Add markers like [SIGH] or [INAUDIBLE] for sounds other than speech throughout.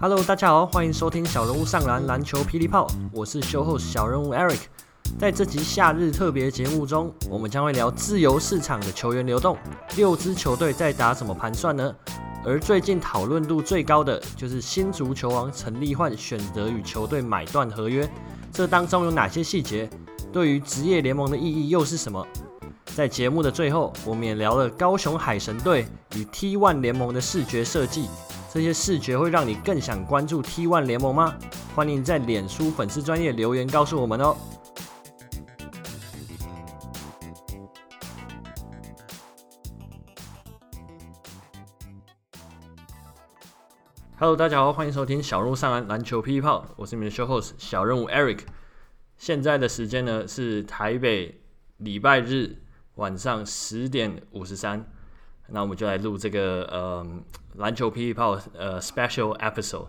Hello，大家好，欢迎收听小人物上篮篮球霹雳炮，我是修后小人物 Eric。在这集夏日特别节目中，我们将会聊自由市场的球员流动，六支球队在打什么盘算呢？而最近讨论度最高的就是新足球王陈立焕选择与球队买断合约，这当中有哪些细节？对于职业联盟的意义又是什么？在节目的最后，我们也聊了高雄海神队与 T1 联盟的视觉设计，这些视觉会让你更想关注 T1 联盟吗？欢迎在脸书粉丝专页留言告诉我们哦。Hello，大家好，欢迎收听小人物上篮篮球霹雳炮，我是你们的 show host 小人物 Eric。现在的时间呢是台北礼拜日晚上十点五十三，那我们就来录这个呃篮球霹雳炮呃 special episode，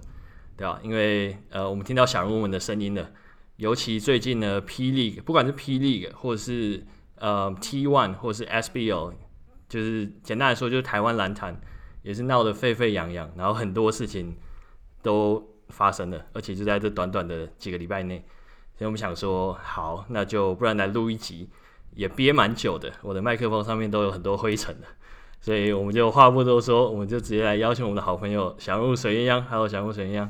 对吧？因为呃我们听到小人物们的声音了，尤其最近呢 P League，不管是 P League 或者是呃 T one 或是 SBL，就是简单来说就是台湾篮坛。也是闹得沸沸扬扬，然后很多事情都发生了，而且就在这短短的几个礼拜内，所以我们想说，好，那就不然来录一集，也憋蛮久的，我的麦克风上面都有很多灰尘的，所以我们就话不多说，我们就直接来邀请我们的好朋友小人物水鸳鸯，Hello，小人物水鸳鸯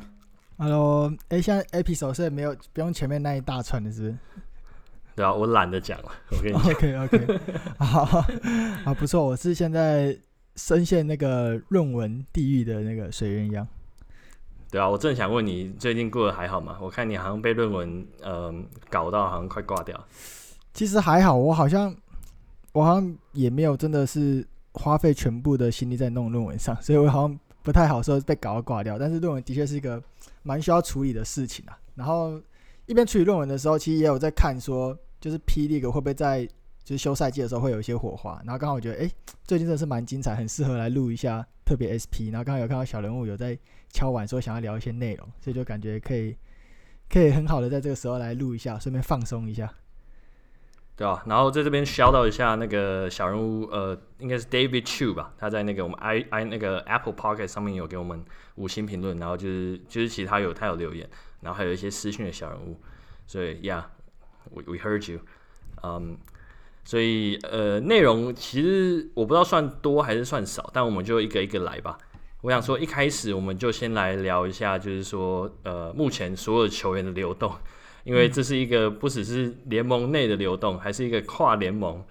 ，Hello，哎，现在 episode 是没有不用前面那一大串的是不是？[LAUGHS] 对啊，我懒得讲了，我跟你讲，OK OK，好，好，不错，我是现在。深陷那个论文地狱的那个水鸳鸯，对啊，我正想问你最近过得还好吗？我看你好像被论文呃搞到好像快挂掉。其实还好，我好像我好像也没有真的是花费全部的心力在弄论文上，[LAUGHS] 所以我好像不太好说被搞到挂掉。但是论文的确是一个蛮需要处理的事情啊。然后一边处理论文的时候，其实也有在看说，就是 P League 会不会在。就是休赛季的时候会有一些火花，然后刚好我觉得，哎、最近真的是蛮精彩，很适合来录一下特别 SP。然后刚好有看到小人物有在敲碗说想要聊一些内容，所以就感觉可以，可以很好的在这个时候来录一下，顺便放松一下。对啊，然后在这边 shout 到一下那个小人物，呃，应该是 David Chu 吧，他在那个我们 i i 那个 Apple Pocket 上面有给我们五星评论，然后就是就是其他有他有留言，然后还有一些私讯的小人物，所以 Yeah，we we heard you，嗯、所以，呃，内容其实我不知道算多还是算少，但我们就一个一个来吧。我想说，一开始我们就先来聊一下，就是说，呃，目前所有球员的流动，因为这是一个不只是联盟内的流动，还是一个跨联盟，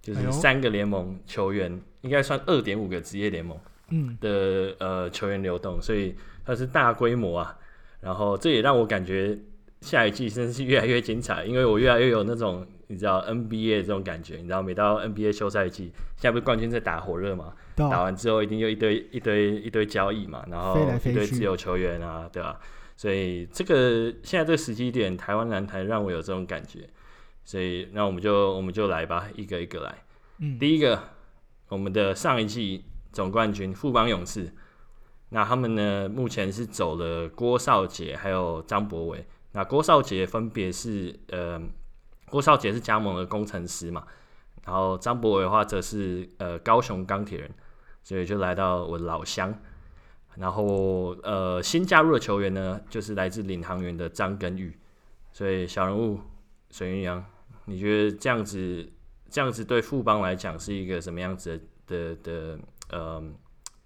就是三个联盟球员，应该算二点五个职业联盟的呃球员流动，所以它是大规模啊。然后这也让我感觉下一季真的是越来越精彩，因为我越来越有那种。你知道 NBA 这种感觉，你知道每到 NBA 休赛季，现在不是冠军在打火热嘛？打完之后一定又一堆一堆一堆交易嘛，然后一堆自由球员啊，对吧、啊？所以这个现在这个时机点，台湾篮台让我有这种感觉，所以那我们就我们就来吧，一个一个来。嗯，第一个，我们的上一季总冠军富邦勇士，那他们呢目前是走了郭少杰还有张博伟，那郭少杰分别是呃。郭少杰是加盟的工程师嘛，然后张博伟的话则是呃高雄钢铁人，所以就来到我的老乡。然后呃新加入的球员呢，就是来自领航员的张根玉。所以小人物水鸳鸯，你觉得这样子这样子对富邦来讲是一个什么样子的的，的呃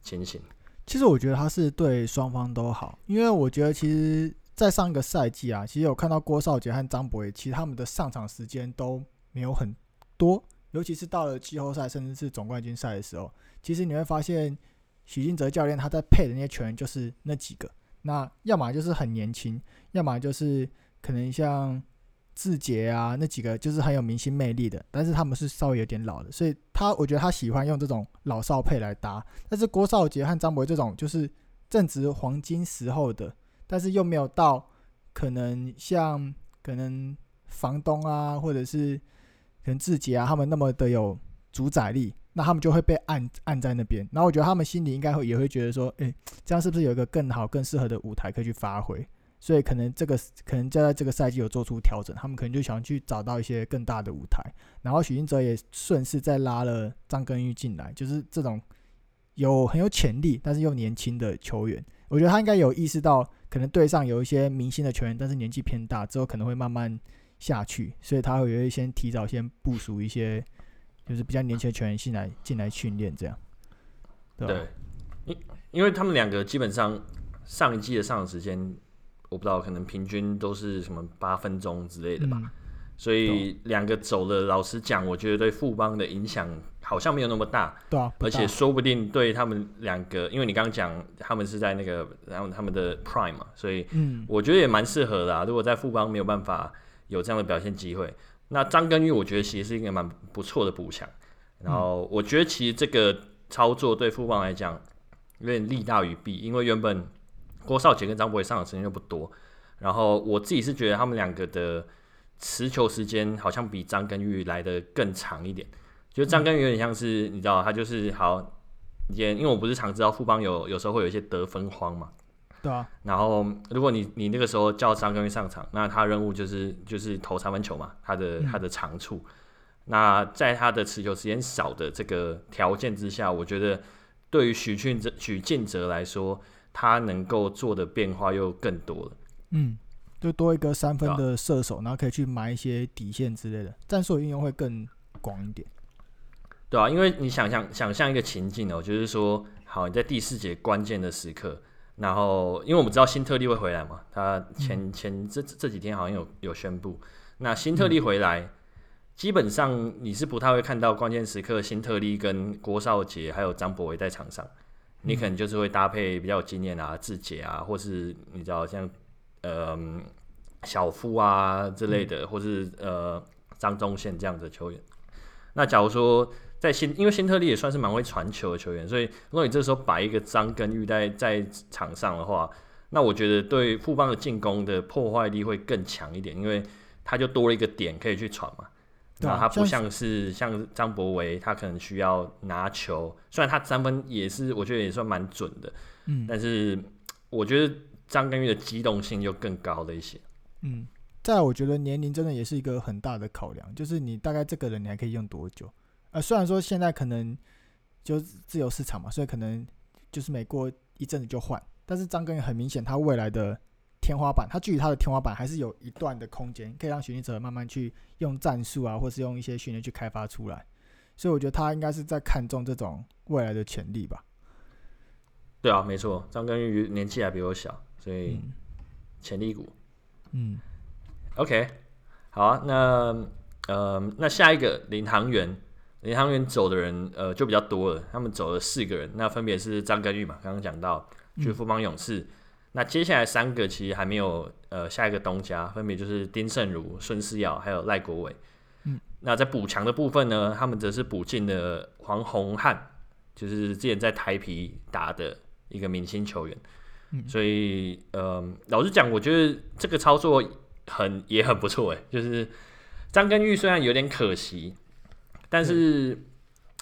情形？其实我觉得他是对双方都好，因为我觉得其实。在上一个赛季啊，其实有看到郭少杰和张博伟，其实他们的上场时间都没有很多，尤其是到了季后赛甚至是总冠军赛的时候，其实你会发现许晋哲教练他在配的那些球员就是那几个，那要么就是很年轻，要么就是可能像志杰啊那几个就是很有明星魅力的，但是他们是稍微有点老的，所以他我觉得他喜欢用这种老少配来搭，但是郭少杰和张博这种就是正值黄金时候的。但是又没有到可能像可能房东啊，或者是可能志杰啊，他们那么的有主宰力，那他们就会被按按在那边。然后我觉得他们心里应该会也会觉得说，诶，这样是不是有一个更好、更适合的舞台可以去发挥？所以可能这个可能就在这个赛季有做出调整，他们可能就想去找到一些更大的舞台。然后许晋哲也顺势再拉了张根玉进来，就是这种有很有潜力但是又年轻的球员，我觉得他应该有意识到，可能队上有一些明星的球员，但是年纪偏大，之后可能会慢慢下去，所以他会先提早先部署一些，就是比较年轻的球员进来进来训练这样。对，对，因因为他们两个基本上上一季的上场时间，我不知道，可能平均都是什么八分钟之类的吧。嗯、所以两个走了，老实讲，我觉得对富邦的影响好像没有那么大。对啊，而且说不定对他们两个，因为你刚刚讲他们是在那个然后他们的 prime 嘛，所以嗯，我觉得也蛮适合的啊。如果在富邦没有办法有这样的表现机会，那张根玉我觉得其实是一个蛮不错的补强。然后我觉得其实这个。操作对富邦来讲有点利大于弊，因为原本郭少杰跟张博伟上场时间就不多，然后我自己是觉得他们两个的持球时间好像比张根玉来的更长一点。就张根玉有点像是你知道，他就是好，也因为我不是常知道富邦有有时候会有一些得分荒嘛，对啊。然后如果你你那个时候叫张根玉上场，那他任务就是就是投三分球嘛，他的他的长处。嗯那在他的持球时间少的这个条件之下，我觉得对于许俊哲许晋哲来说，他能够做的变化又更多了。嗯，就多一个三分的射手，然后可以去埋一些底线之类的，战术运用会更广一点。对啊，因为你想象想象一个情境哦，就是说，好，你在第四节关键的时刻，然后因为我们知道新特利会回来嘛，他前前这这几天好像有有宣布，那新特利回来。嗯基本上你是不太会看到关键时刻新特利跟郭少杰还有张博维在场上，你可能就是会搭配比较有经验啊志杰啊，或是你知道像呃小夫啊之类的，或是呃张宗宪这样的球员。那假如说在新，因为新特利也算是蛮会传球的球员，所以如果你这时候摆一个张根玉在在场上的话，那我觉得对富邦的进攻的破坏力会更强一点，因为他就多了一个点可以去传嘛。那他不像是像张博维，他可能需要拿球，虽然他三分也是我觉得也算蛮准的，嗯，但是我觉得张根玉的机动性就更高了一些，嗯，再我觉得年龄真的也是一个很大的考量，就是你大概这个人你还可以用多久？呃，虽然说现在可能就自由市场嘛，所以可能就是每过一阵子就换，但是张根玉很明显他未来的。天花板，他距离他的天花板还是有一段的空间，可以让许晋哲慢慢去用战术啊，或是用一些训练去开发出来。所以我觉得他应该是在看重这种未来的潜力吧。对啊，没错，张根玉年纪还比我小，所以潜力股。嗯，OK，好啊，那呃，那下一个领航员，领航员走的人呃就比较多了，他们走了四个人，那分别是张根玉嘛，刚刚讲到去富邦勇士。嗯那接下来三个其实还没有呃下一个东家，分别就是丁胜儒、孙思尧还有赖国伟。嗯，那在补强的部分呢，他们则是补进了黄宏汉，就是之前在台皮打的一个明星球员。嗯，所以呃老实讲，我觉得这个操作很也很不错诶，就是张根玉虽然有点可惜，但是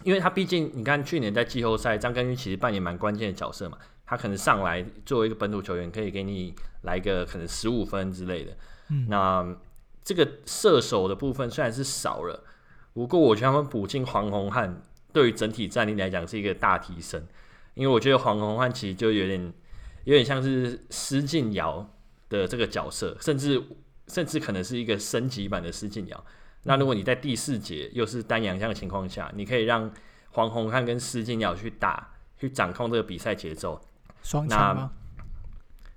因为他毕竟你看去年在季后赛，张根玉其实扮演蛮关键的角色嘛。他可能上来作为一个本土球员，可以给你来个可能十五分之类的。嗯，那这个射手的部分虽然是少了，不过我觉得他们补进黄宏汉，对于整体战力来讲是一个大提升。因为我觉得黄宏汉其实就有点有点像是施晋尧的这个角色，甚至甚至可能是一个升级版的施晋尧。那如果你在第四节又是单洋将的情况下，你可以让黄宏汉跟施金尧去打，去掌控这个比赛节奏。双强吗？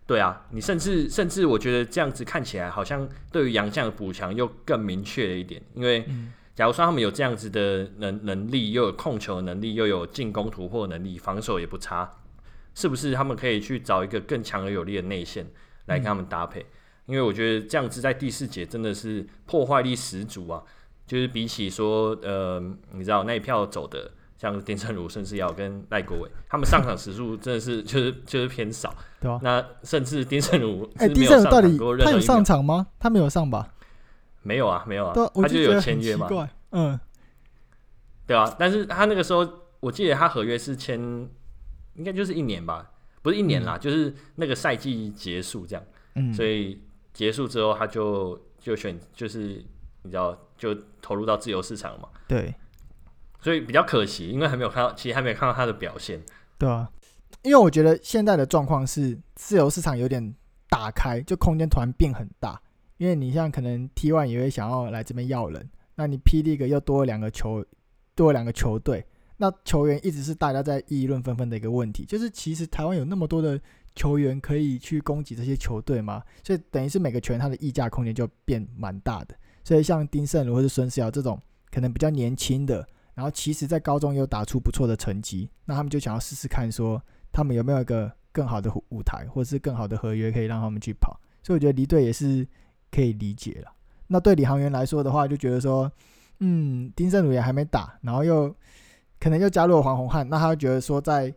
对啊，你甚至甚至我觉得这样子看起来好像对于洋将的补强又更明确了一点。因为假如说他们有这样子的能能力，又有控球能力，又有进攻突破能力，防守也不差，是不是他们可以去找一个更强而有力的内线来跟他们搭配？嗯、因为我觉得这样子在第四节真的是破坏力十足啊！就是比起说呃，你知道那一票走的。像丁胜儒、甚至尧跟赖国伟，他们上场时数真的是就是就是偏少，[LAUGHS] 对吧？那甚至丁胜儒，哎，丁胜儒到底他有上场吗？他没有上吧？没有啊，没有啊，他就有签约嘛。嗯，对啊，但是他那个时候，我记得他合约是签，应该就是一年吧，不是一年啦，就是那个赛季结束这样。嗯，所以结束之后他就就选就是你知道就投入到自由市场嘛，对，所以比较可惜，因为还没有看到，其实还没有看到他的表现，对啊，因为我觉得现在的状况是自由市场有点打开，就空间突然变很大，因为你像可能 T one 也会想要来这边要人，那你 P League 又多了两个球，多了两个球队。那球员一直是大家在议论纷纷的一个问题，就是其实台湾有那么多的球员可以去攻击这些球队吗？所以等于是每个球员他的溢价空间就变蛮大的。所以像丁胜儒或是孙思尧这种可能比较年轻的，然后其实在高中又打出不错的成绩，那他们就想要试试看，说他们有没有一个更好的舞台，或者是更好的合约可以让他们去跑。所以我觉得离队也是可以理解了。那对李航员来说的话，就觉得说，嗯，丁胜儒也还没打，然后又。可能又加入了黄宏汉，那他觉得说在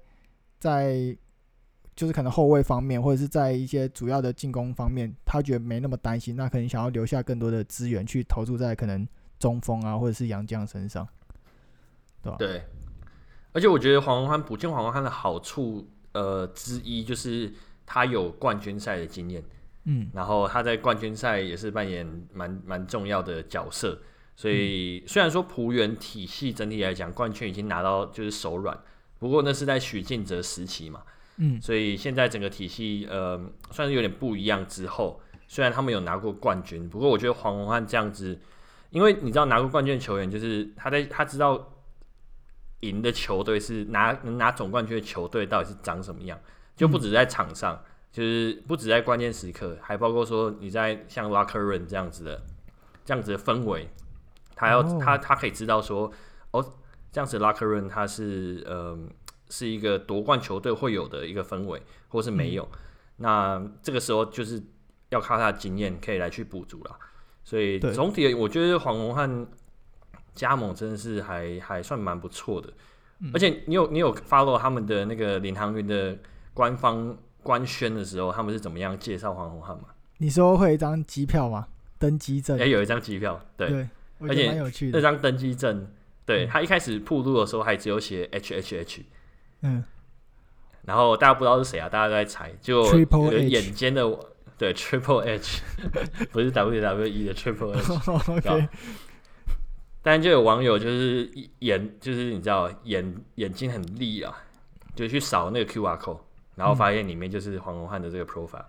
在就是可能后卫方面，或者是在一些主要的进攻方面，他觉得没那么担心，那可能想要留下更多的资源去投注在可能中锋啊，或者是杨将身上，对吧？对，而且我觉得黄宏汉补进黄宏汉的好处，呃，之一就是他有冠军赛的经验，嗯，然后他在冠军赛也是扮演蛮蛮重要的角色。所以虽然说浦原体系整体来讲冠军已经拿到就是手软，不过那是在许晋哲时期嘛，嗯，所以现在整个体系呃算是有点不一样之后，虽然他们有拿过冠军，不过我觉得黄宏汉这样子，因为你知道拿过冠军的球员就是他在他知道赢的球队是拿能拿总冠军的球队到底是长什么样，就不止在场上，就是不止在关键时刻，还包括说你在像 locker room 这样子的这样子的氛围。他要他他可以知道说，哦，这样子 locker room 他是呃是一个夺冠球队会有的一个氛围，或是没有。嗯、那这个时候就是要靠他的经验可以来去补足了。所以总体我觉得黄宏汉加盟真的是还还算蛮不错的。嗯、而且你有你有 follow 他们的那个领航员的官方官宣的时候，他们是怎么样介绍黄宏汉吗？你说会有一张机票吗？登机证？哎、欸，有一张机票，对。对而且那张登机证，对、嗯、他一开始铺路的时候还只有写 H H H，嗯，然后大家不知道是谁啊，大家都在猜，就眼尖的对 Triple H，[LAUGHS] 不是 W W E 的 Triple H，OK，[LAUGHS] 但就有网友就是眼就是你知道眼眼睛很利啊，就去扫那个 QR code，然后发现里面就是黄宏汉的这个 profile，、嗯、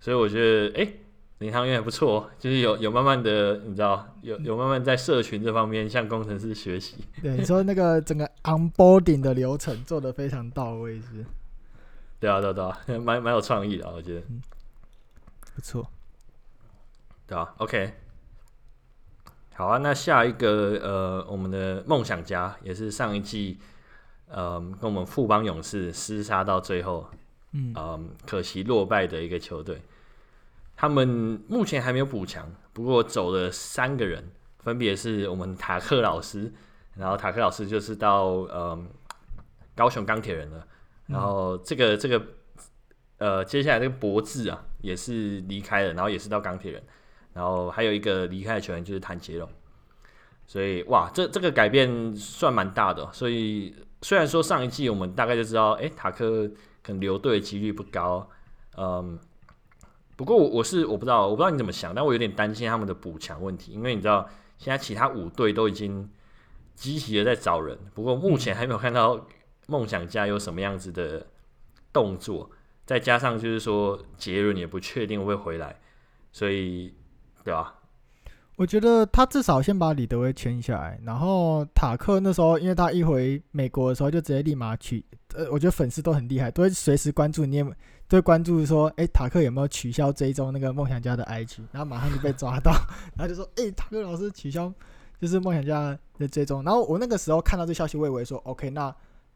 所以我觉得哎。欸领航员也不错，就是有有慢慢的，你知道，有有慢慢在社群这方面向工程师学习。对，你说那个 [LAUGHS] 整个 onboarding 的流程做的非常到位，是？对啊，对啊，对啊，[LAUGHS] 蛮蛮有创意的，我觉得。嗯、不错。对啊，OK。好啊，那下一个呃，我们的梦想家也是上一季，呃，跟我们富邦勇士厮杀到最后，嗯、呃，可惜落败的一个球队。他们目前还没有补强，不过走了三个人，分别是我们塔克老师，然后塔克老师就是到呃高雄钢铁人了，然后这个这个呃接下来这个博智啊也是离开了，然后也是到钢铁人，然后还有一个离开的球员就是谭杰龙，所以哇这这个改变算蛮大的，所以虽然说上一季我们大概就知道，哎塔克可能留队的几率不高，嗯。不过我我是我不知道，我不知道你怎么想，但我有点担心他们的补强问题，因为你知道现在其他五队都已经积极的在找人，不过目前还没有看到梦想家有什么样子的动作，再加上就是说杰伦也不确定会回来，所以对吧？我觉得他至少先把李德威签下来，然后塔克那时候因为他一回美国的时候就直接立马取，呃，我觉得粉丝都很厉害，都会随时关注你有没有。就关注说，哎、欸，塔克有没有取消追踪那个梦想家的 IG？然后马上就被抓到，[LAUGHS] 然后就说，哎、欸，塔克老师取消就是梦想家的追踪。然后我那个时候看到这消息，我以为说，OK，那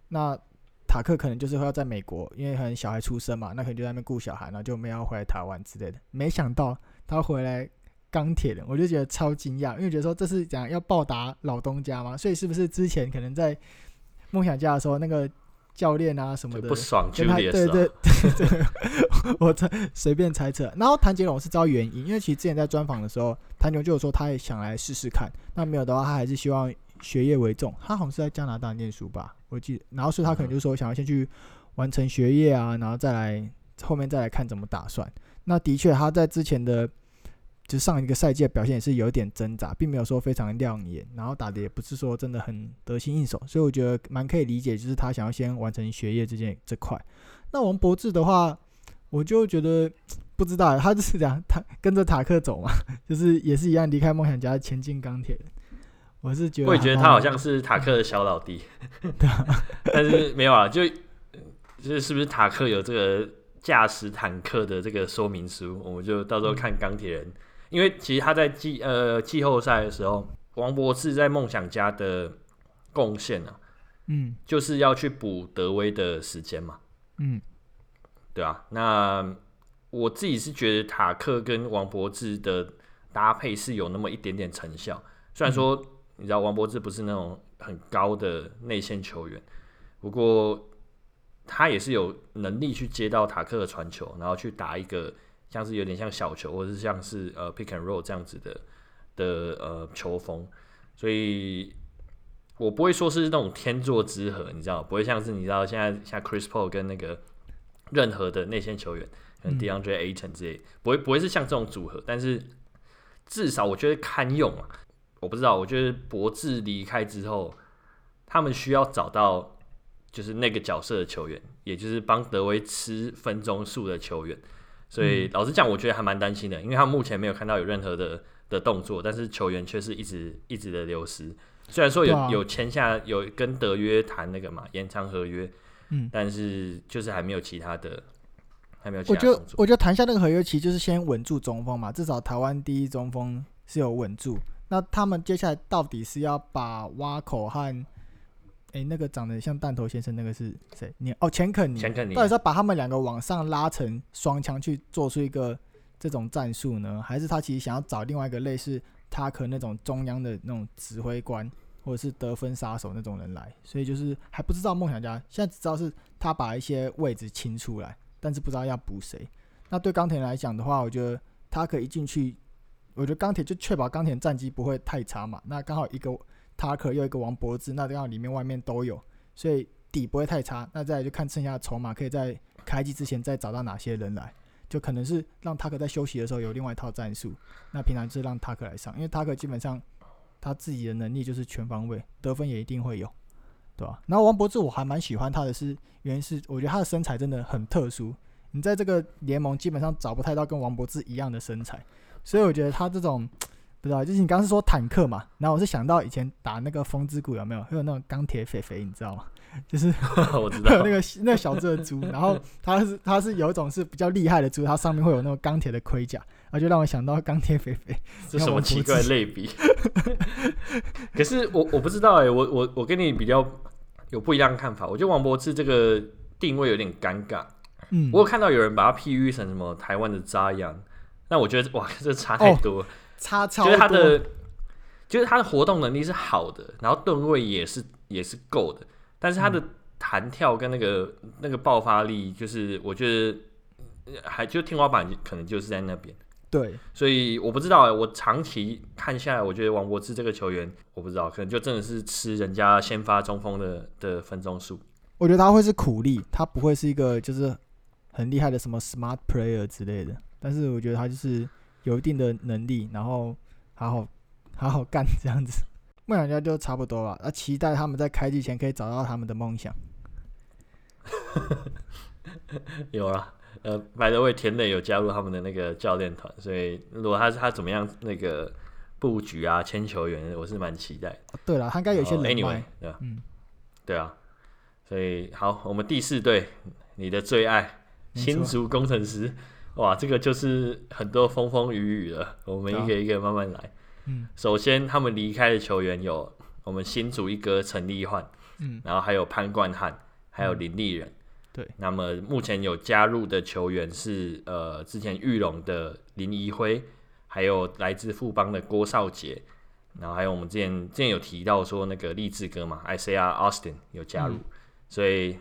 那塔克可能就是会要在美国，因为可能小孩出生嘛，那可能就在那边顾小孩，然后就没有回来台湾之类的。没想到他回来钢铁人，我就觉得超惊讶，因为觉得说这是讲要报答老东家嘛，所以是不是之前可能在梦想家的时候那个？教练啊什么的，不爽，跟他对对 [LAUGHS] 对对，我猜随便猜测。然后谭杰龙是知道原因，因为其实之前在专访的时候，谭牛就有说他也想来试试看。那没有的话，他还是希望学业为重。他好像是在加拿大念书吧，我记得。然后所以他可能就说想要先去完成学业啊，然后再来后面再来看怎么打算。那的确他在之前的就上一个赛季的表现也是有点挣扎，并没有说非常亮眼，然后打的也不是说真的很得心应手，所以我觉得蛮可以理解，就是他想要先完成学业这件这块。那王博智的话，我就觉得不知道，他就是这样，他跟着塔克走嘛，[LAUGHS] 就是也是一样离开梦想家，前进钢铁。我是觉得，我也觉得他好像是塔克的小老弟，[LAUGHS] 对啊，但是没有啊，就就是是不是塔克有这个驾驶坦克的这个说明书，我们就到时候看钢铁人，因为其实他在季呃季后赛的时候，王博士在梦想家的贡献啊，嗯，就是要去补德威的时间嘛，嗯，对啊，那我自己是觉得塔克跟王博志的搭配是有那么一点点成效，虽然说。你知道王博志不是那种很高的内线球员，不过他也是有能力去接到塔克的传球，然后去打一个像是有点像小球，或者是像是呃 pick and roll 这样子的的呃球风，所以我不会说是那种天作之合，你知道，不会像是你知道现在像 Chris Paul 跟那个任何的内线球员，像 DeAndre Ayton 之类，不会不会是像这种组合，但是至少我觉得堪用啊。我不知道，我觉得博智离开之后，他们需要找到就是那个角色的球员，也就是帮德威吃分钟数的球员。所以老实讲，我觉得还蛮担心的，因为他们目前没有看到有任何的的动作，但是球员却是一直一直的流失。虽然说有有签下有跟德约谈那个嘛延长合约，嗯，但是就是还没有其他的，还没有其他的。我觉得我觉得谈下那个合约其实就是先稳住中锋嘛，至少台湾第一中锋是有稳住。那他们接下来到底是要把挖口和诶、欸、那个长得像弹头先生那个是谁？你哦，钱肯尼，钱肯尼到底是要把他们两个往上拉成双枪去做出一个这种战术呢？还是他其实想要找另外一个类似塔克那种中央的那种指挥官，或者是得分杀手那种人来？所以就是还不知道梦想家现在只知道是他把一些位置清出来，但是不知道要补谁。那对钢铁来讲的话，我觉得他可以一进去。我觉得钢铁就确保钢铁战绩不会太差嘛。那刚好一个塔克又一个王柏智，那这样里面外面都有，所以底不会太差。那再就看剩下的筹码，可以在开季之前再找到哪些人来。就可能是让塔克在休息的时候有另外一套战术。那平常就是让塔克来上，因为塔克基本上他自己的能力就是全方位，得分也一定会有，对吧？然后王柏智我还蛮喜欢他的是，原因是我觉得他的身材真的很特殊，你在这个联盟基本上找不太到跟王柏智一样的身材。所以我觉得他这种知道，就是你刚刚是说坦克嘛，然后我是想到以前打那个风之谷有没有，会有那种钢铁肥肥，你知道吗？[LAUGHS] 就是 [LAUGHS] 我知道那个那个小只的猪，然后它是它是有一种是比较厉害的猪，它上面会有那种钢铁的盔甲，然后就让我想到钢铁肥肥。[LAUGHS] 这什么奇怪类比？可是我我不知道哎、欸，我我我跟你比较有不一样的看法，我觉得王柏芝这个定位有点尴尬。嗯，我有看到有人把它譬喻成什么台湾的扎样。那我觉得哇，这差太多，哦、差超多。就是他的，就是他的活动能力是好的，然后吨位也是也是够的，但是他的弹跳跟那个、嗯、那个爆发力，就是我觉得还就天花板可能就是在那边。对，所以我不知道哎，我长期看下来，我觉得王柏芝这个球员，我不知道，可能就真的是吃人家先发中锋的的分钟数。我觉得他会是苦力，他不会是一个就是很厉害的什么 smart player 之类的。但是我觉得他就是有一定的能力，然后好好好好干这样子，梦想家就差不多了。那期待他们在开季前可以找到他们的梦想。[LAUGHS] 有了，呃，by the way，田磊有加入他们的那个教练团，所以如果他是他怎么样那个布局啊，签球员，我是蛮期待。哦、对了，他应该有些人脉，anyway, 对吧？嗯，对啊。所以好，我们第四队，你的最爱，新竹攻城狮。哇，这个就是很多风风雨雨了，我们一个一个慢慢来。嗯，首先他们离开的球员有我们新竹一哥陈立焕，嗯，然后还有潘冠汉，还有林立人。对，那么目前有加入的球员是呃，之前玉龙的林怡辉，还有来自富邦的郭少杰，然后还有我们之前之前有提到说那个励志哥嘛，Isaiah Austin 有加入，嗯，所以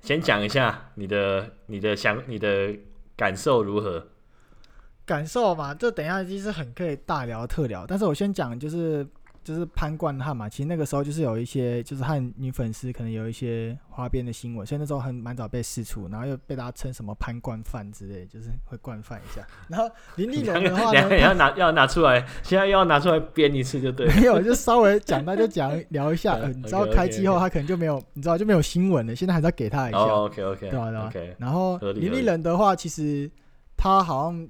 先讲一下你的你的想你的。感受如何？感受嘛，这等一下其实很可以大聊特聊。但是我先讲，就是就是潘冠汉嘛，其实那个时候就是有一些，就是和女粉丝可能有一些花边的新闻，所以那时候很蛮早被释出，然后又被大家称什么潘冠范之类，就是会惯犯一下。然后林立人的话呢，要拿要拿出来，现在又要拿出来编一次就对了。没有，就稍微讲，那就讲聊一下。[LAUGHS] 你知道开机后他可能就没有，你知道就没有新闻了。现在还是要给他一下。OK OK，对吧？对吧？然后林立人的话，其实他好像。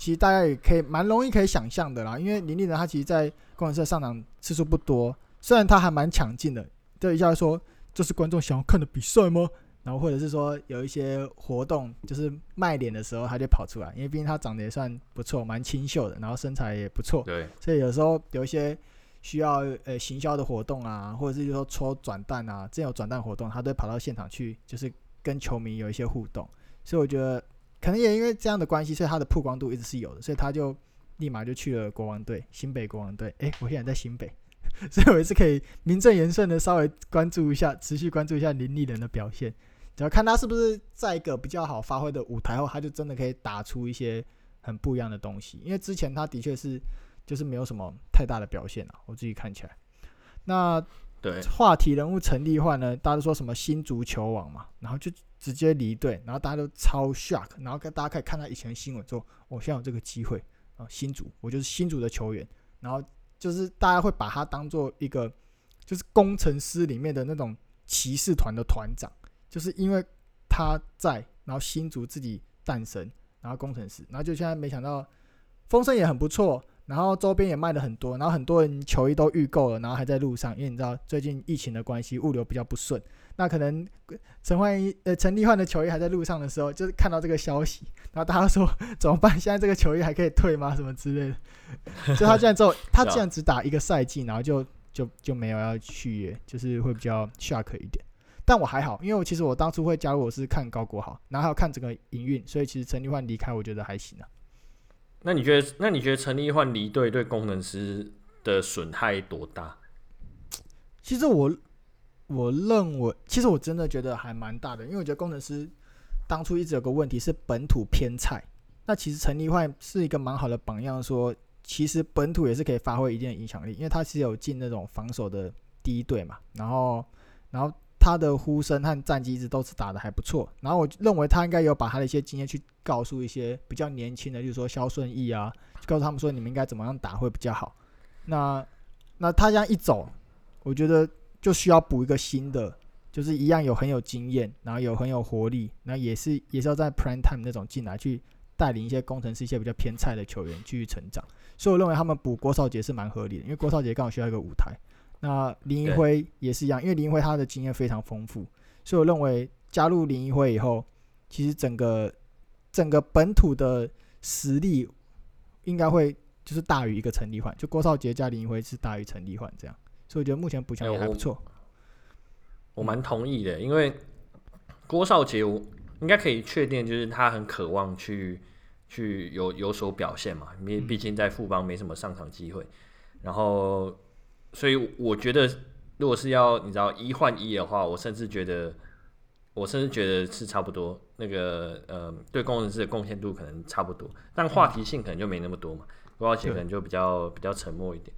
其实大家也可以蛮容易可以想象的啦，因为林立人他其实，在工程师上场次数不多，虽然他还蛮抢镜的，对一下说这是观众想要看的比赛吗？然后或者是说有一些活动就是卖脸的时候，他就跑出来，因为毕竟他长得也算不错，蛮清秀的，然后身材也不错，对，所以有时候有一些需要呃行销的活动啊，或者是说抽转蛋啊，这有转蛋活动，他都会跑到现场去，就是跟球迷有一些互动，所以我觉得。可能也因为这样的关系，所以他的曝光度一直是有的，所以他就立马就去了国王队，新北国王队。诶，我现在在新北，[LAUGHS] 所以我也是可以名正言顺的稍微关注一下，持续关注一下林立人的表现，只要看他是不是在一个比较好发挥的舞台后，他就真的可以打出一些很不一样的东西。因为之前他的确是就是没有什么太大的表现啊，我自己看起来。那对话题人物陈立焕呢，大家都说什么新足球王嘛，然后就。直接离队，然后大家都超 shock，然后跟大家可以看他以前的新闻说，我、哦、现在有这个机会啊，新竹，我就是新竹的球员，然后就是大家会把他当做一个，就是工程师里面的那种骑士团的团长，就是因为他在，然后新竹自己诞生，然后工程师，然后就现在没想到风声也很不错。然后周边也卖了很多，然后很多人球衣都预购了，然后还在路上，因为你知道最近疫情的关系，物流比较不顺。那可能陈焕一呃陈立焕的球衣还在路上的时候，就是看到这个消息，然后大家说 [LAUGHS] 怎么办？现在这个球衣还可以退吗？什么之类的。[LAUGHS] 就他这样之后，他这样只打一个赛季，然后就就就没有要续约，就是会比较 shock 一点。但我还好，因为我其实我当初会加入，我是看高国豪，然后还有看整个营运，所以其实陈立焕离开，我觉得还行啊。那你觉得？那你觉得陈立焕离队对工程师的损害多大？其实我我认为，其实我真的觉得还蛮大的，因为我觉得工程师当初一直有个问题是本土偏菜。那其实陈立焕是一个蛮好的榜样，说其实本土也是可以发挥一定的影响力，因为他其实有进那种防守的第一队嘛，然后然后。他的呼声和战绩一直都是打得还不错，然后我认为他应该有把他的一些经验去告诉一些比较年轻的，就是说萧顺义啊，告诉他们说你们应该怎么样打会比较好。那那他这样一走，我觉得就需要补一个新的，就是一样有很有经验，然后有很有活力，那也是也是要在 prime time 那种进来去带领一些工程师一些比较偏菜的球员继续成长。所以我认为他们补郭少杰是蛮合理的，因为郭少杰刚好需要一个舞台。那林一辉也是一样，因为林一辉他的经验非常丰富，所以我认为加入林一辉以后，其实整个整个本土的实力应该会就是大于一个陈立焕，就郭少杰加林一辉是大于陈立焕这样，所以我觉得目前补强也还不错。我蛮同意的，因为郭少杰我应该可以确定，就是他很渴望去去有有所表现嘛，因为毕竟在富邦没什么上场机会，然后。所以我觉得，如果是要你知道一换一的话，我甚至觉得，我甚至觉得是差不多。那个呃，对工程师的贡献度可能差不多，但话题性可能就没那么多嘛。郭少杰可能就比较比较沉默一点。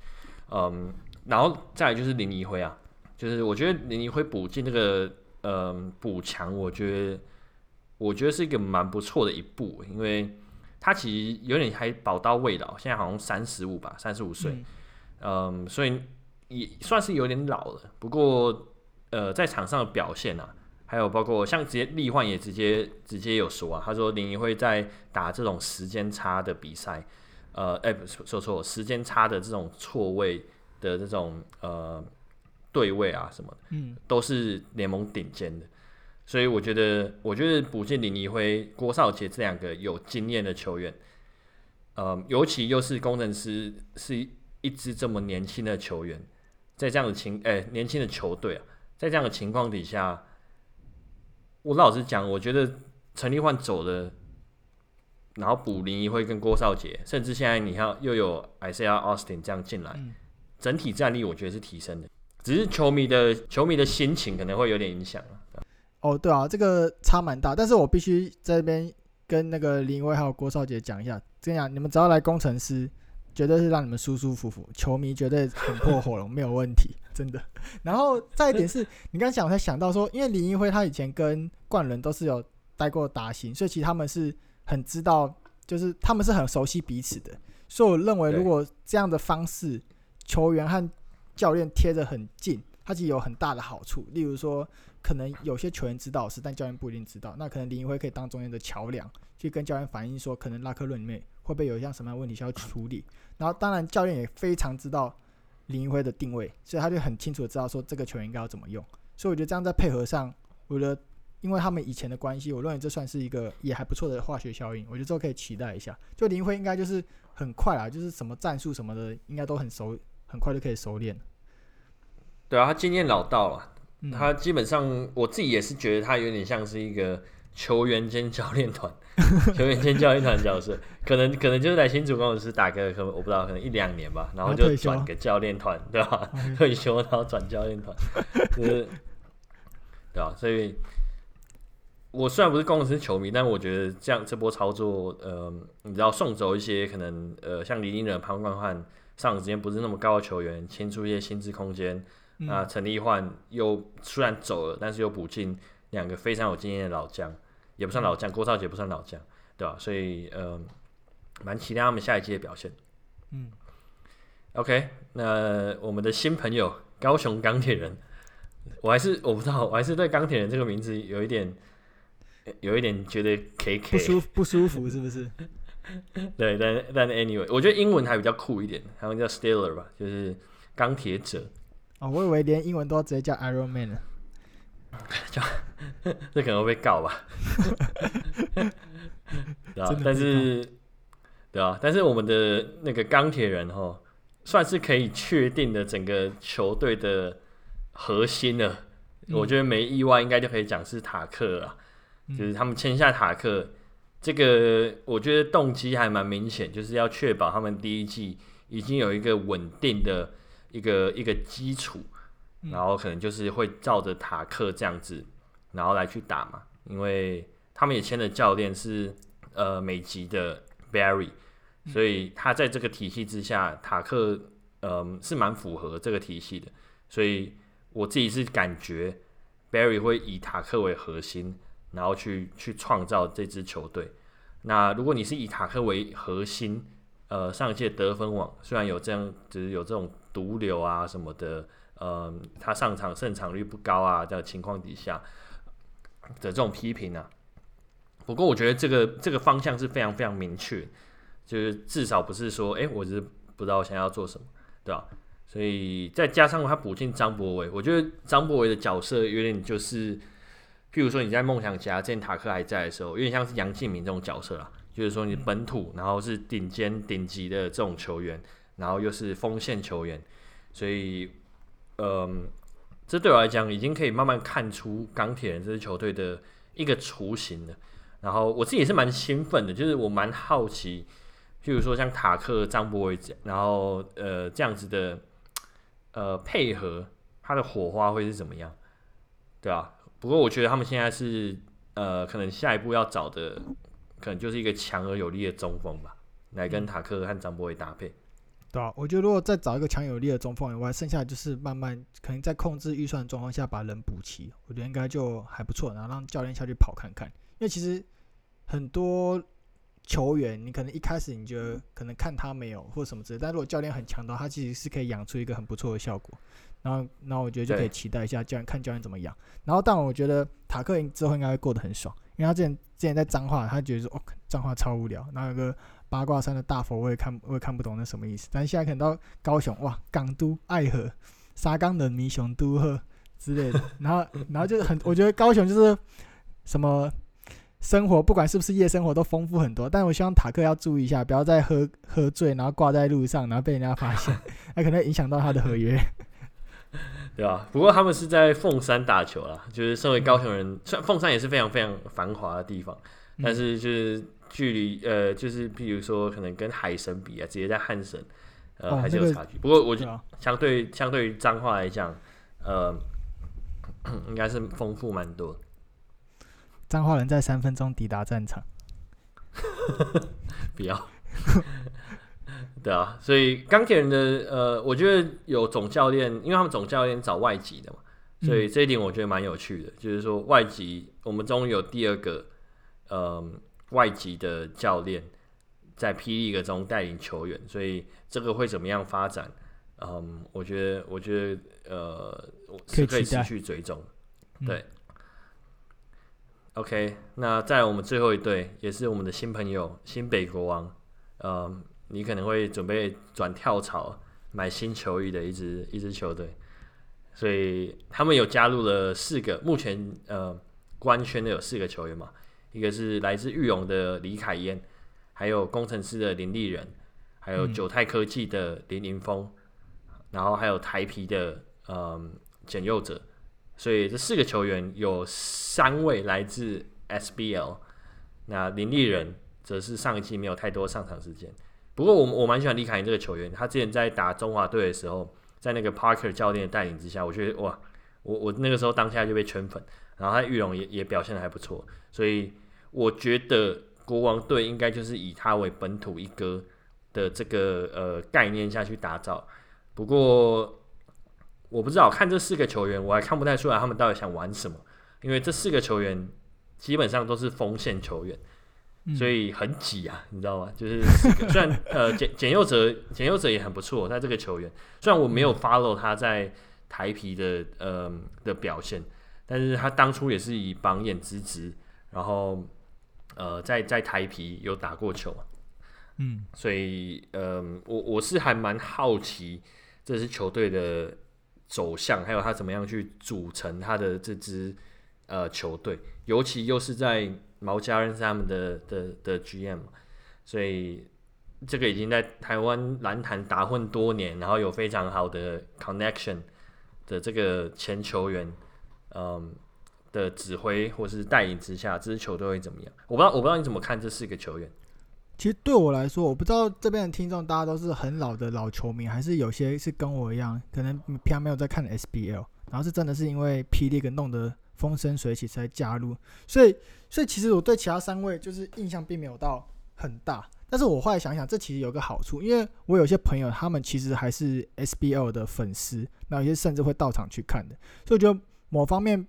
嗯，然后再来就是林宜辉啊，就是我觉得林宜辉补进这个呃补强，我觉得我觉得是一个蛮不错的一步，因为他其实有点还宝刀未老，现在好像三十五吧，三十五岁。嗯，所以。也算是有点老了，不过呃，在场上的表现啊，还有包括像直接立焕也直接直接有说啊，他说林宜辉在打这种时间差的比赛，呃，哎、欸，说错，时间差的这种错位的这种呃对位啊什么的，嗯，都是联盟顶尖的，所以我觉得，我觉得补进林怡辉、郭少杰这两个有经验的球员，呃，尤其又是工程师，是一支这么年轻的球员。在这样的情，哎、欸，年轻的球队啊，在这样的情况底下，我老实讲，我觉得陈立焕走了，然后补林怡辉跟郭少杰，甚至现在你看又有 Isaiah Austin 这样进来，嗯、整体战力我觉得是提升的，只是球迷的球迷的心情可能会有点影响啊。哦，对啊，这个差蛮大，但是我必须在这边跟那个林宜辉还有郭少杰讲一下，这样你们只要来工程师。绝对是让你们舒舒服服，球迷绝对很破火龙，[LAUGHS] 没有问题，真的。然后再一点是，你刚才讲，我才想到说，因为林一辉他以前跟冠伦都是有待过达欣，所以其实他们是很知道，就是他们是很熟悉彼此的。所以我认为，如果这样的方式，球员和教练贴得很近，它其实有很大的好处。例如说，可能有些球员知道是，但教练不一定知道。那可能林一辉可以当中间的桥梁，去跟教练反映说，可能拉克论里面会不会有一项什么样的问题需要处理。然后，当然教练也非常知道林一辉的定位，所以他就很清楚的知道说这个球员应该要怎么用。所以我觉得这样在配合上，我觉得因为他们以前的关系，我认为这算是一个也还不错的化学效应。我觉得这可以期待一下。就林一辉应该就是很快啊，就是什么战术什么的，应该都很熟，很快就可以熟练。对啊，他经验老道了。他基本上，我自己也是觉得他有点像是一个球员兼教练团，[LAUGHS] 球员兼教练团角色，可能可能就是来新竹公司打个，可能我不知道，可能一两年吧，然后就转个教练团，对吧？退休 [LAUGHS] 然后转教练团，就是 [LAUGHS] 对吧？所以，我虽然不是公司球迷，但我觉得这样这波操作，呃，你知道送走一些可能呃像李金仁、潘冠焕上场时间不是那么高的球员，清出一些薪资空间。那陈立焕又虽然走了，但是又补进两个非常有经验的老将，也不算老将，郭少杰不算老将，对吧？所以呃，蛮期待他们下一季的表现。嗯，OK，那我们的新朋友高雄钢铁人，我还是我不知道，我还是对钢铁人这个名字有一点，有一点觉得 K K 不舒不舒服，是不是？[LAUGHS] 对，但但 anyway，我觉得英文还比较酷一点，他们叫 Steeler 吧，就是钢铁者。哦，我以为连英文都要直接叫 Iron Man 了，[LAUGHS] 叫 [LAUGHS] 这可能会被告吧？对啊，但是对啊，但是我们的那个钢铁人哈，算是可以确定的整个球队的核心了。嗯、我觉得没意外，应该就可以讲是塔克了。嗯、就是他们签下塔克，这个我觉得动机还蛮明显，就是要确保他们第一季已经有一个稳定的。一个一个基础，然后可能就是会照着塔克这样子，然后来去打嘛。因为他们也签的教练是呃美籍的 Barry，所以他在这个体系之下，塔克呃是蛮符合这个体系的。所以我自己是感觉 Barry 会以塔克为核心，然后去去创造这支球队。那如果你是以塔克为核心，呃，上届得分王虽然有这样，就是有这种。毒瘤啊什么的，呃，他上场胜场率不高啊，这样情况底下的这种批评啊。不过我觉得这个这个方向是非常非常明确，就是至少不是说，哎、我是不知道我想要做什么，对吧？所以再加上他补进张博伟，我觉得张博伟的角色有点就是，譬如说你在梦想家，之前塔克还在的时候，有点像是杨敬敏这种角色啦，就是说你本土，然后是顶尖顶级的这种球员。然后又是锋线球员，所以，嗯，这对我来讲已经可以慢慢看出钢铁人这支球队的一个雏形了。然后我自己也是蛮兴奋的，就是我蛮好奇，譬如说像塔克、张博伟，然后呃这样子的呃配合，他的火花会是怎么样？对啊，不过我觉得他们现在是呃，可能下一步要找的，可能就是一个强而有力的中锋吧，来跟塔克和张博伟搭配。对啊，我觉得如果再找一个强有力的中锋以外，剩下就是慢慢可能在控制预算的状况下把人补齐，我觉得应该就还不错。然后让教练下去跑看看，因为其实很多球员，你可能一开始你觉得可能看他没有或什么之类，但如果教练很强的话，他其实是可以养出一个很不错的效果。然后，然后我觉得就可以期待一下教练看教练怎么养。然后，但我觉得塔克之后应该会过得很爽，因为他之前之前在彰化，他觉得说哦，彰化超无聊，然后有个。八卦山的大佛我也看我也看不懂那什么意思，但现在可能到高雄哇，港都爱河，沙冈的迷雄都贺之类的，[LAUGHS] 然后然后就是很，我觉得高雄就是什么生活，不管是不是夜生活都丰富很多，但我希望塔克要注意一下，不要再喝喝醉，然后挂在路上，然后被人家发现，[LAUGHS] 那可能影响到他的合约，[LAUGHS] 对吧？不过他们是在凤山打球啦，就是身为高雄人，虽然凤山也是非常非常繁华的地方，但是就是。距离呃，就是譬如说，可能跟海神比啊，直接在汉神，呃，哦、还是有差距。不过我觉得相对、啊、相对于彰化来讲，呃，应该是丰富蛮多。彰化人在三分钟抵达战场，[LAUGHS] 不要。[LAUGHS] [LAUGHS] 对啊，所以钢铁人的呃，我觉得有总教练，因为他们总教练找外籍的嘛，所以这一点我觉得蛮有趣的，嗯、就是说外籍，我们终于有第二个呃外籍的教练在 P. League 中带领球员，所以这个会怎么样发展？嗯，我觉得，我觉得呃是可以持续追踪，对。嗯 OK，那在我们最后一队，也是我们的新朋友新北国王，呃，你可能会准备转跳槽买新球衣的一支一支球队，所以他们有加入了四个，目前呃官宣的有四个球员嘛，一个是来自玉勇的李凯燕，还有工程师的林立人，还有九泰科技的林林峰，嗯、然后还有台皮的嗯简佑哲。所以这四个球员有三位来自 SBL，那林立人则是上一季没有太多上场时间。不过我我蛮喜欢李凯这个球员，他之前在打中华队的时候，在那个 Parker 教练的带领之下，我觉得哇，我我那个时候当下就被圈粉。然后他玉龙也也表现的还不错，所以我觉得国王队应该就是以他为本土一哥的这个呃概念下去打造。不过。我不知道看这四个球员，我还看不太出来他们到底想玩什么，因为这四个球员基本上都是锋线球员，所以很挤啊，你知道吗？就是 [LAUGHS] 虽然呃简简佑哲简佑哲也很不错，他这个球员虽然我没有 follow 他在台皮的呃的表现，但是他当初也是以榜眼之职，然后呃在在台皮有打过球，嗯，所以呃我我是还蛮好奇这支球队的。走向，还有他怎么样去组成他的这支呃球队，尤其又是在毛家人是他们的的的 GM，所以这个已经在台湾篮坛打混多年，然后有非常好的 connection 的这个前球员，嗯的指挥或是带领之下，这支球队会怎么样？我不知道，我不知道你怎么看这四个球员。其实对我来说，我不知道这边的听众大家都是很老的老球迷，还是有些是跟我一样，可能平常没有在看 SBL，然后是真的是因为 P League 弄得风生水起才加入。所以，所以其实我对其他三位就是印象并没有到很大。但是我后来想想，这其实有个好处，因为我有些朋友他们其实还是 SBL 的粉丝，那有些甚至会到场去看的。所以我觉得某方面，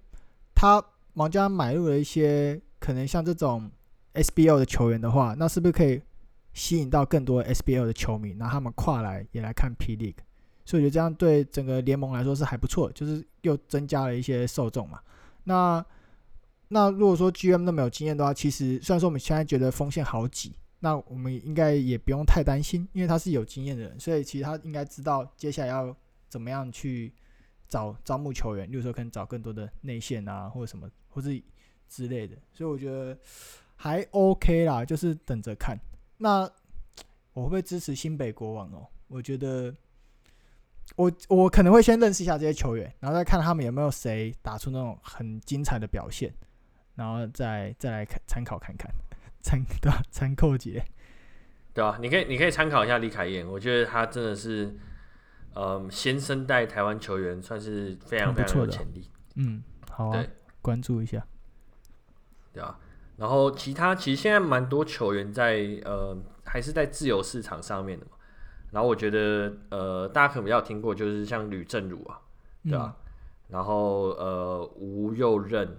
他王家买入了一些可能像这种。SBL 的球员的话，那是不是可以吸引到更多 SBL 的球迷，然后他们跨来也来看 P League？所以我觉得这样对整个联盟来说是还不错，就是又增加了一些受众嘛。那那如果说 GM 那么有经验的话，其实虽然说我们现在觉得锋线好挤，那我们应该也不用太担心，因为他是有经验的人，所以其实他应该知道接下来要怎么样去找招募球员，例如说可能找更多的内线啊，或者什么，或是之类的。所以我觉得。还 OK 啦，就是等着看。那我会不会支持新北国王哦？我觉得我我可能会先认识一下这些球员，然后再看他们有没有谁打出那种很精彩的表现，然后再再来看参考看看参 [LAUGHS] 对吧？参扣节对吧？你可以你可以参考一下李凯燕，我觉得他真的是呃新生代台湾球员，算是非常非常有潜力。嗯，好啊，对关注一下，对啊？然后其他其实现在蛮多球员在呃还是在自由市场上面的嘛。然后我觉得呃大家可能比较听过就是像吕正儒啊，对吧？嗯、然后呃吴又任，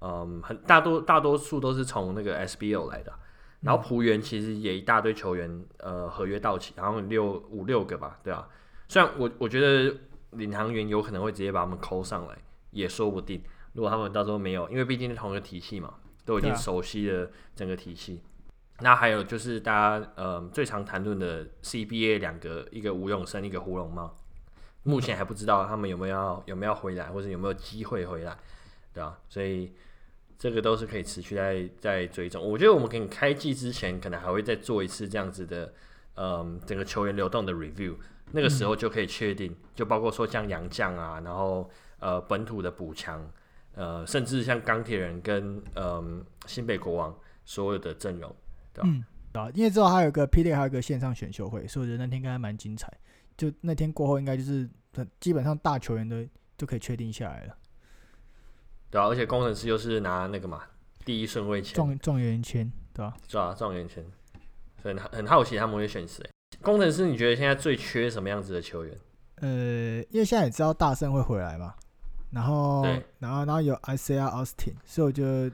嗯很大多大多数都是从那个 SBL 来的。然后璞园其实也一大堆球员呃合约到期，然后六五六个吧，对啊。虽然我我觉得领航员有可能会直接把他们抠上来，也说不定。如果他们到时候没有，因为毕竟是同一个体系嘛。都已经熟悉了整个体系，啊、那还有就是大家呃最常谈论的 CBA 两个，一个吴永生，一个胡龙茂，目前还不知道他们有没有要有没有回来，或者有没有机会回来，对吧、啊？所以这个都是可以持续在在追踪。我觉得我们可以开季之前，可能还会再做一次这样子的，嗯、呃，整个球员流动的 review，那个时候就可以确定，就包括说像杨将啊，然后呃本土的补强。呃，甚至像钢铁人跟嗯、呃、新北国王所有的阵容，对吧？嗯，啊，因为之后还有一个 P. League 还有一个线上选秀会，所以我觉得那天应该蛮精彩。就那天过后，应该就是基本上大球员的就可以确定下来了。对啊，而且工程师又是拿那个嘛第一顺位签，状状元签，对吧？是啊，状元签，所以很很好奇他们会选谁。工程师，你觉得现在最缺什么样子的球员？呃，因为现在也知道大圣会回来嘛，然后，然后，然后有 Isaiah Austin，所以我觉得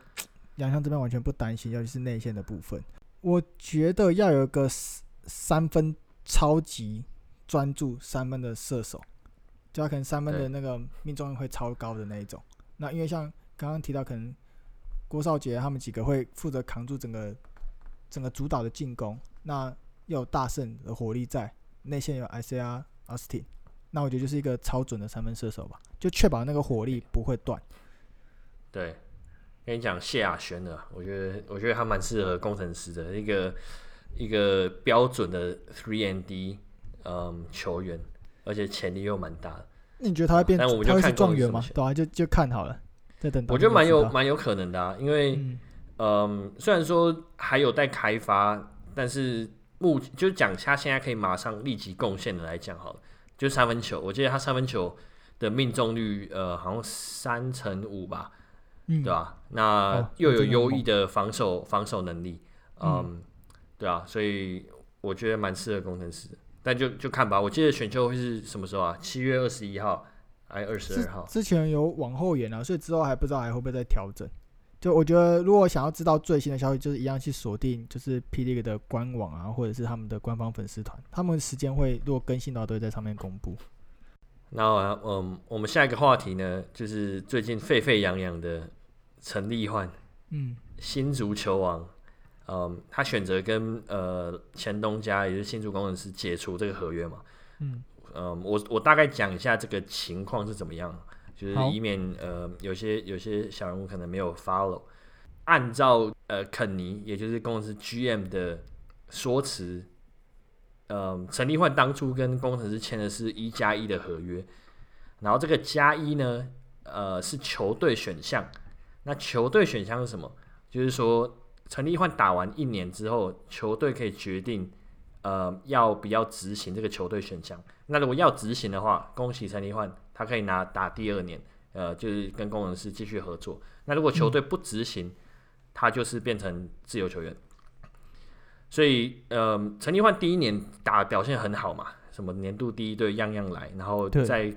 洋将这边完全不担心，尤其是内线的部分。我觉得要有个三分超级专注三分的射手，就要可能三分的那个命中率会超高的那一种。那因为像刚刚提到，可能郭少杰他们几个会负责扛住整个整个主导的进攻，那又有大圣的火力在，内线有 Isaiah Austin。那我觉得就是一个超准的三分射手吧，就确保那个火力不会断。对，跟你讲谢亚轩的，我觉得我觉得他蛮适合工程师的一个一个标准的 three and D 嗯球员，而且潜力又蛮大的。那你觉得他会变？但我们就看状元吗？对啊，就就看好了，再等。我觉得蛮有蛮有可能的啊，因为嗯，嗯，虽然说还有待开发，但是目就讲他现在可以马上立即贡献的来讲好了。就三分球，我记得他三分球的命中率，呃，好像三成五吧，嗯、对吧、啊？那又有优异的防守防守能力，嗯，嗯对啊，所以我觉得蛮适合工程师。但就就看吧，我记得选秀会是什么时候啊？七月二十一号还是二十二号？之前有往后延啊，所以之后还不知道还会不会再调整。就我觉得，如果想要知道最新的消息，就是一样去锁定，就是 P. League 的官网啊，或者是他们的官方粉丝团，他们时间会如果更新的话，都会在上面公布。然后，嗯，我们下一个话题呢，就是最近沸沸扬扬的陈立焕，嗯，新足球王，嗯，他选择跟呃前东家，也就是新竹工程师解除这个合约嘛，嗯，嗯，我我大概讲一下这个情况是怎么样。就是以免呃有些有些小人物可能没有 follow，按照呃肯尼也就是工程师 GM 的说辞，呃陈立焕当初跟工程师签的是一加一的合约，然后这个加一呢呃是球队选项，那球队选项是什么？就是说陈立焕打完一年之后，球队可以决定呃要不要执行这个球队选项。那如果要执行的话，恭喜陈立焕。他可以拿打第二年，呃，就是跟工程师继续合作。那如果球队不执行，嗯、他就是变成自由球员。所以，呃，陈立焕第一年打表现很好嘛，什么年度第一队样样来，然后在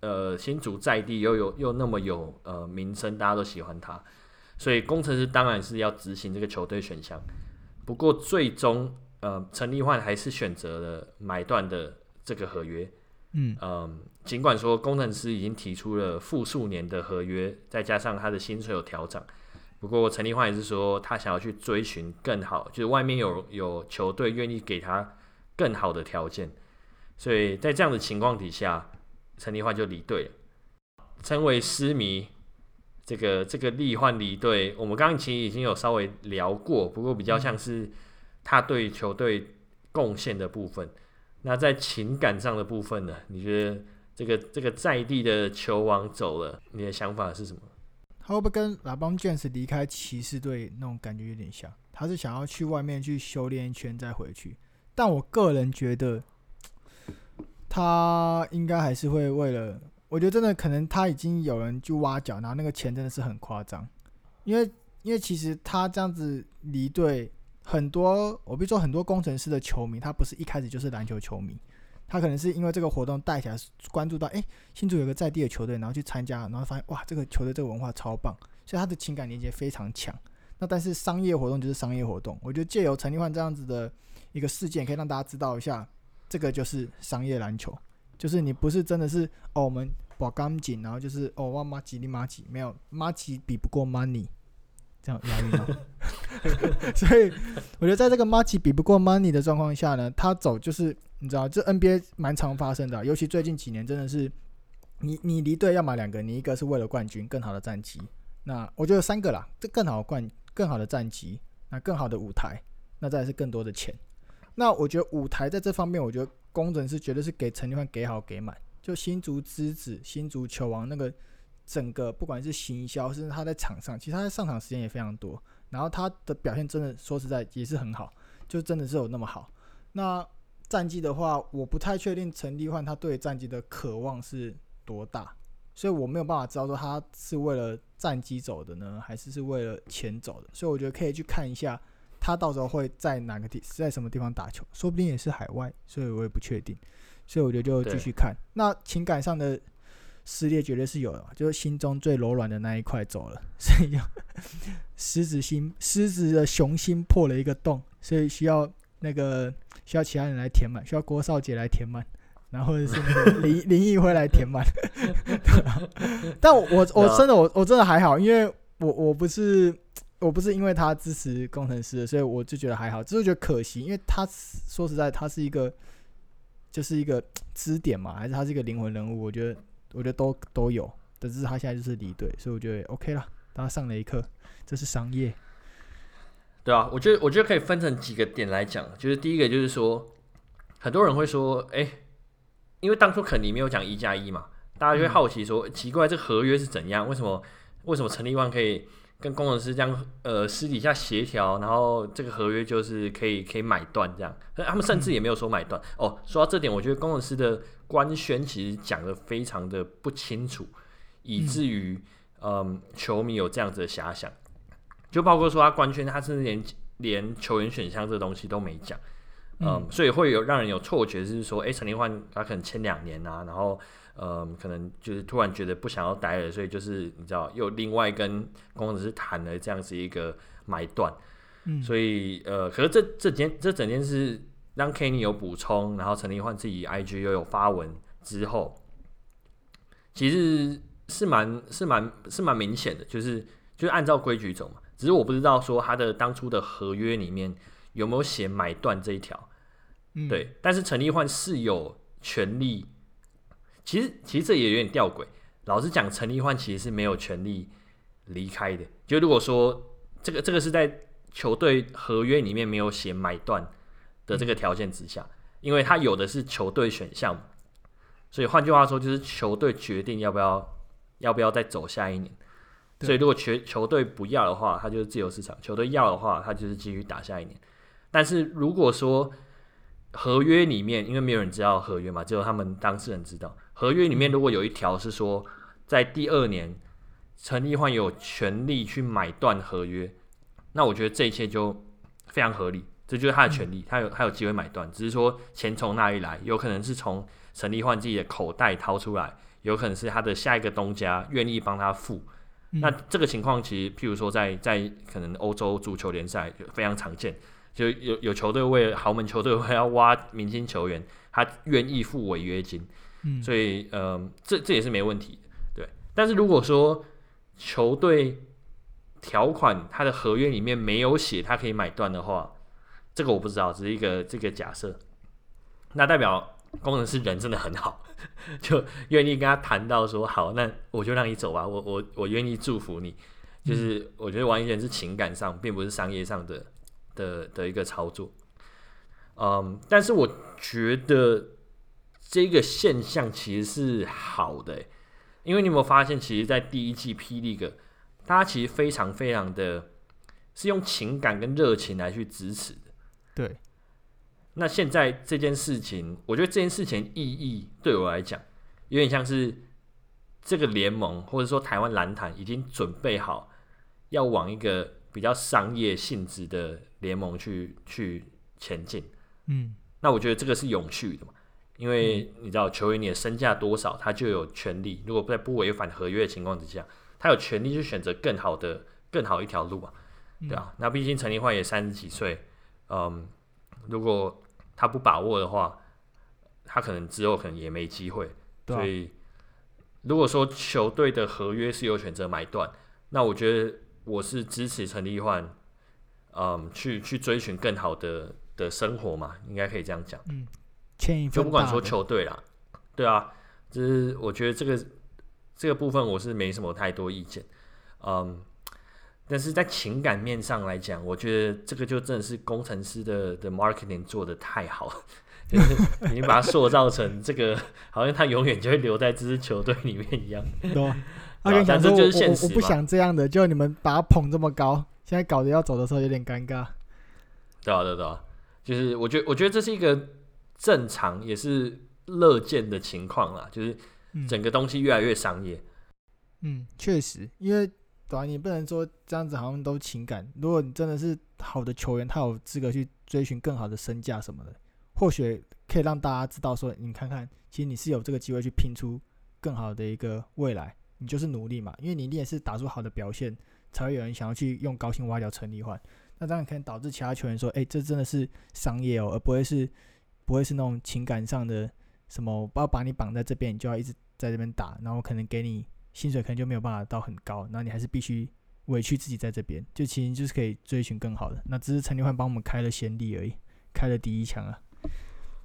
呃新竹在地又有又那么有呃名声，大家都喜欢他。所以工程师当然是要执行这个球队选项。不过最终，呃，陈立焕还是选择了买断的这个合约。嗯，呃尽管说工程师已经提出了复数年的合约，再加上他的薪水有调整，不过陈立焕也是说他想要去追寻更好，就是外面有有球队愿意给他更好的条件，所以在这样的情况底下，陈立焕就离队了。称为失迷，这个这个立焕离队，我们刚刚其实已经有稍微聊过，不过比较像是他对球队贡献的部分。那在情感上的部分呢？你觉得？这个这个在地的球王走了，你的想法是什么？他会不会跟 LeBron James 离开骑士队那种感觉有点像？他是想要去外面去修炼一圈再回去。但我个人觉得，他应该还是会为了，我觉得真的可能他已经有人去挖角，然后那个钱真的是很夸张。因为因为其实他这样子离队，很多我比如说很多工程师的球迷，他不是一开始就是篮球球迷。他可能是因为这个活动带起来，关注到哎，新竹有个在地的球队，然后去参加，然后发现哇，这个球队这个文化超棒，所以他的情感连接非常强。那但是商业活动就是商业活动，我觉得借由陈立焕这样子的一个事件，可以让大家知道一下，这个就是商业篮球，就是你不是真的是哦，我们把钢筋，然后就是哦，哇马吉利马吉，没有马吉比不过 money，这样押韵吗？[LAUGHS] 所以我觉得在这个马吉比不过 money 的状况下呢，他走就是。你知道这 NBA 蛮常发生的，尤其最近几年真的是你，你离队要买两个，你一个是为了冠军，更好的战绩。那我觉得三个啦，这更好的冠，更好的战绩，那更好的舞台，那再是更多的钱。那我觉得舞台在这方面，我觉得工程师绝对是给陈立焕给好给满。就新竹之子、新竹球王那个整个不管是行销，甚至他在场上，其实他在上场时间也非常多，然后他的表现真的说实在也是很好，就真的是有那么好。那战绩的话，我不太确定陈立焕他对战绩的渴望是多大，所以我没有办法知道说他是为了战绩走的呢，还是是为了钱走的。所以我觉得可以去看一下他到时候会在哪个地，在什么地方打球，说不定也是海外，所以我也不确定。所以我觉得就继续看。那情感上的撕裂绝对是有的，就是心中最柔软的那一块走了，[LAUGHS] 所以狮子心，狮子的雄心破了一个洞，所以需要那个需要其他人来填满，需要郭少杰来填满，然后是那个 [LAUGHS] 林林毅辉来填满。[LAUGHS] 但我我我真的我我真的还好，因为我我不是我不是因为他支持工程师，所以我就觉得还好，只是觉得可惜，因为他说实在他是一个就是一个支点嘛，还是他是一个灵魂人物，我觉得。我觉得都都有，但是他现在就是离队，所以我觉得 OK 了，大家上了一课，这是商业，对啊，我觉得我觉得可以分成几个点来讲，就是第一个就是说，很多人会说，哎、欸，因为当初肯尼没有讲一加一嘛，大家就会好奇说，奇怪，这合约是怎样？为什么为什么陈立万可以？跟工程师这样，呃，私底下协调，然后这个合约就是可以可以买断这样，他们甚至也没有说买断。哦，说到这点，我觉得工程师的官宣其实讲得非常的不清楚，以至于，嗯，球迷有这样子的遐想，就包括说他官宣，他甚至连连球员选项这个东西都没讲，嗯，所以会有让人有错觉，就是说，哎，陈立焕他可能签两年啊，然后。嗯，可能就是突然觉得不想要待了，所以就是你知道，又另外跟工程师谈了这样子一个买断，嗯，所以呃，可是这这件这整件事让 Kenny 有补充，然后陈立焕自己 IG 又有发文之后，其实是蛮是蛮是蛮明显的，就是就是按照规矩走嘛，只是我不知道说他的当初的合约里面有没有写买断这一条，嗯，对，但是陈立焕是有权利。其实，其实这也有点吊诡。老实讲，陈立焕其实是没有权利离开的。就如果说这个这个是在球队合约里面没有写买断的这个条件之下，因为他有的是球队选项，所以换句话说，就是球队决定要不要要不要再走下一年。所以如果球球队不要的话，他就是自由市场；球队要的话，他就是继续打下一年。但是如果说合约里面，因为没有人知道合约嘛，只有他们当事人知道。合约里面如果有一条是说，在第二年，陈立焕有权利去买断合约，那我觉得这一切就非常合理，这就是他的权利，他有他有机会买断，只是说钱从哪里来，有可能是从陈立焕自己的口袋掏出来，有可能是他的下一个东家愿意帮他付。那这个情况其实，譬如说在在可能欧洲足球联赛非常常见，就有有球队为了豪门球队要挖明星球员，他愿意付违约金。嗯，所以呃，这这也是没问题的，对。但是如果说球队条款他的合约里面没有写他可以买断的话，这个我不知道，只是一个这个假设。那代表工程师人真的很好，[LAUGHS] 就愿意跟他谈到说好，那我就让你走吧，我我我愿意祝福你。就是我觉得完全是情感上，并不是商业上的的的一个操作。嗯，但是我觉得。这个现象其实是好的，因为你有没有发现，其实，在第一季霹雳个，大家其实非常非常的，是用情感跟热情来去支持的。对。那现在这件事情，我觉得这件事情意义对我来讲，有点像是这个联盟或者说台湾篮坛已经准备好要往一个比较商业性质的联盟去去前进。嗯。那我觉得这个是永续的嘛。因为你知道球员你的身价多少，他就有权利。如果在不违反合约的情况之下，他有权利去选择更好的、更好一条路啊，对啊。那毕竟陈立焕也三十几岁，嗯，如果他不把握的话，他可能之后可能也没机会。所以，如果说球队的合约是有选择买断，那我觉得我是支持陈立焕，嗯，去去追寻更好的的生活嘛，应该可以这样讲。嗯。就不管说球队啦，对啊，就是我觉得这个这个部分我是没什么太多意见，嗯，但是在情感面上来讲，我觉得这个就真的是工程师的的 marketing 做的太好，就是你把它塑造成这个，好像他永远就会留在这支球队里面一样。[LAUGHS] 对啊，他跟你讲说，我我我不想这样的，就你们把他捧这么高，现在搞得要走的时候有点尴尬。对啊，对啊，对啊，就是我觉得我觉得这是一个。正常也是乐见的情况啦，就是整个东西越来越商业。嗯，确实，因为对啊，你不能说这样子好像都情感。如果你真的是好的球员，他有资格去追寻更好的身价什么的，或许可以让大家知道说，你看看，其实你是有这个机会去拼出更好的一个未来。你就是努力嘛，因为你你也是打出好的表现，才会有人想要去用高薪挖角陈立焕。那当然可能导致其他球员说，哎、欸，这真的是商业哦，而不会是不会是那种情感上的什么，我要把你绑在这边，你就要一直在这边打，然后可能给你。薪水可能就没有办法到很高，那你还是必须委屈自己在这边，就其实就是可以追寻更好的。那只是陈立焕帮我们开了先例而已，开了第一枪啊，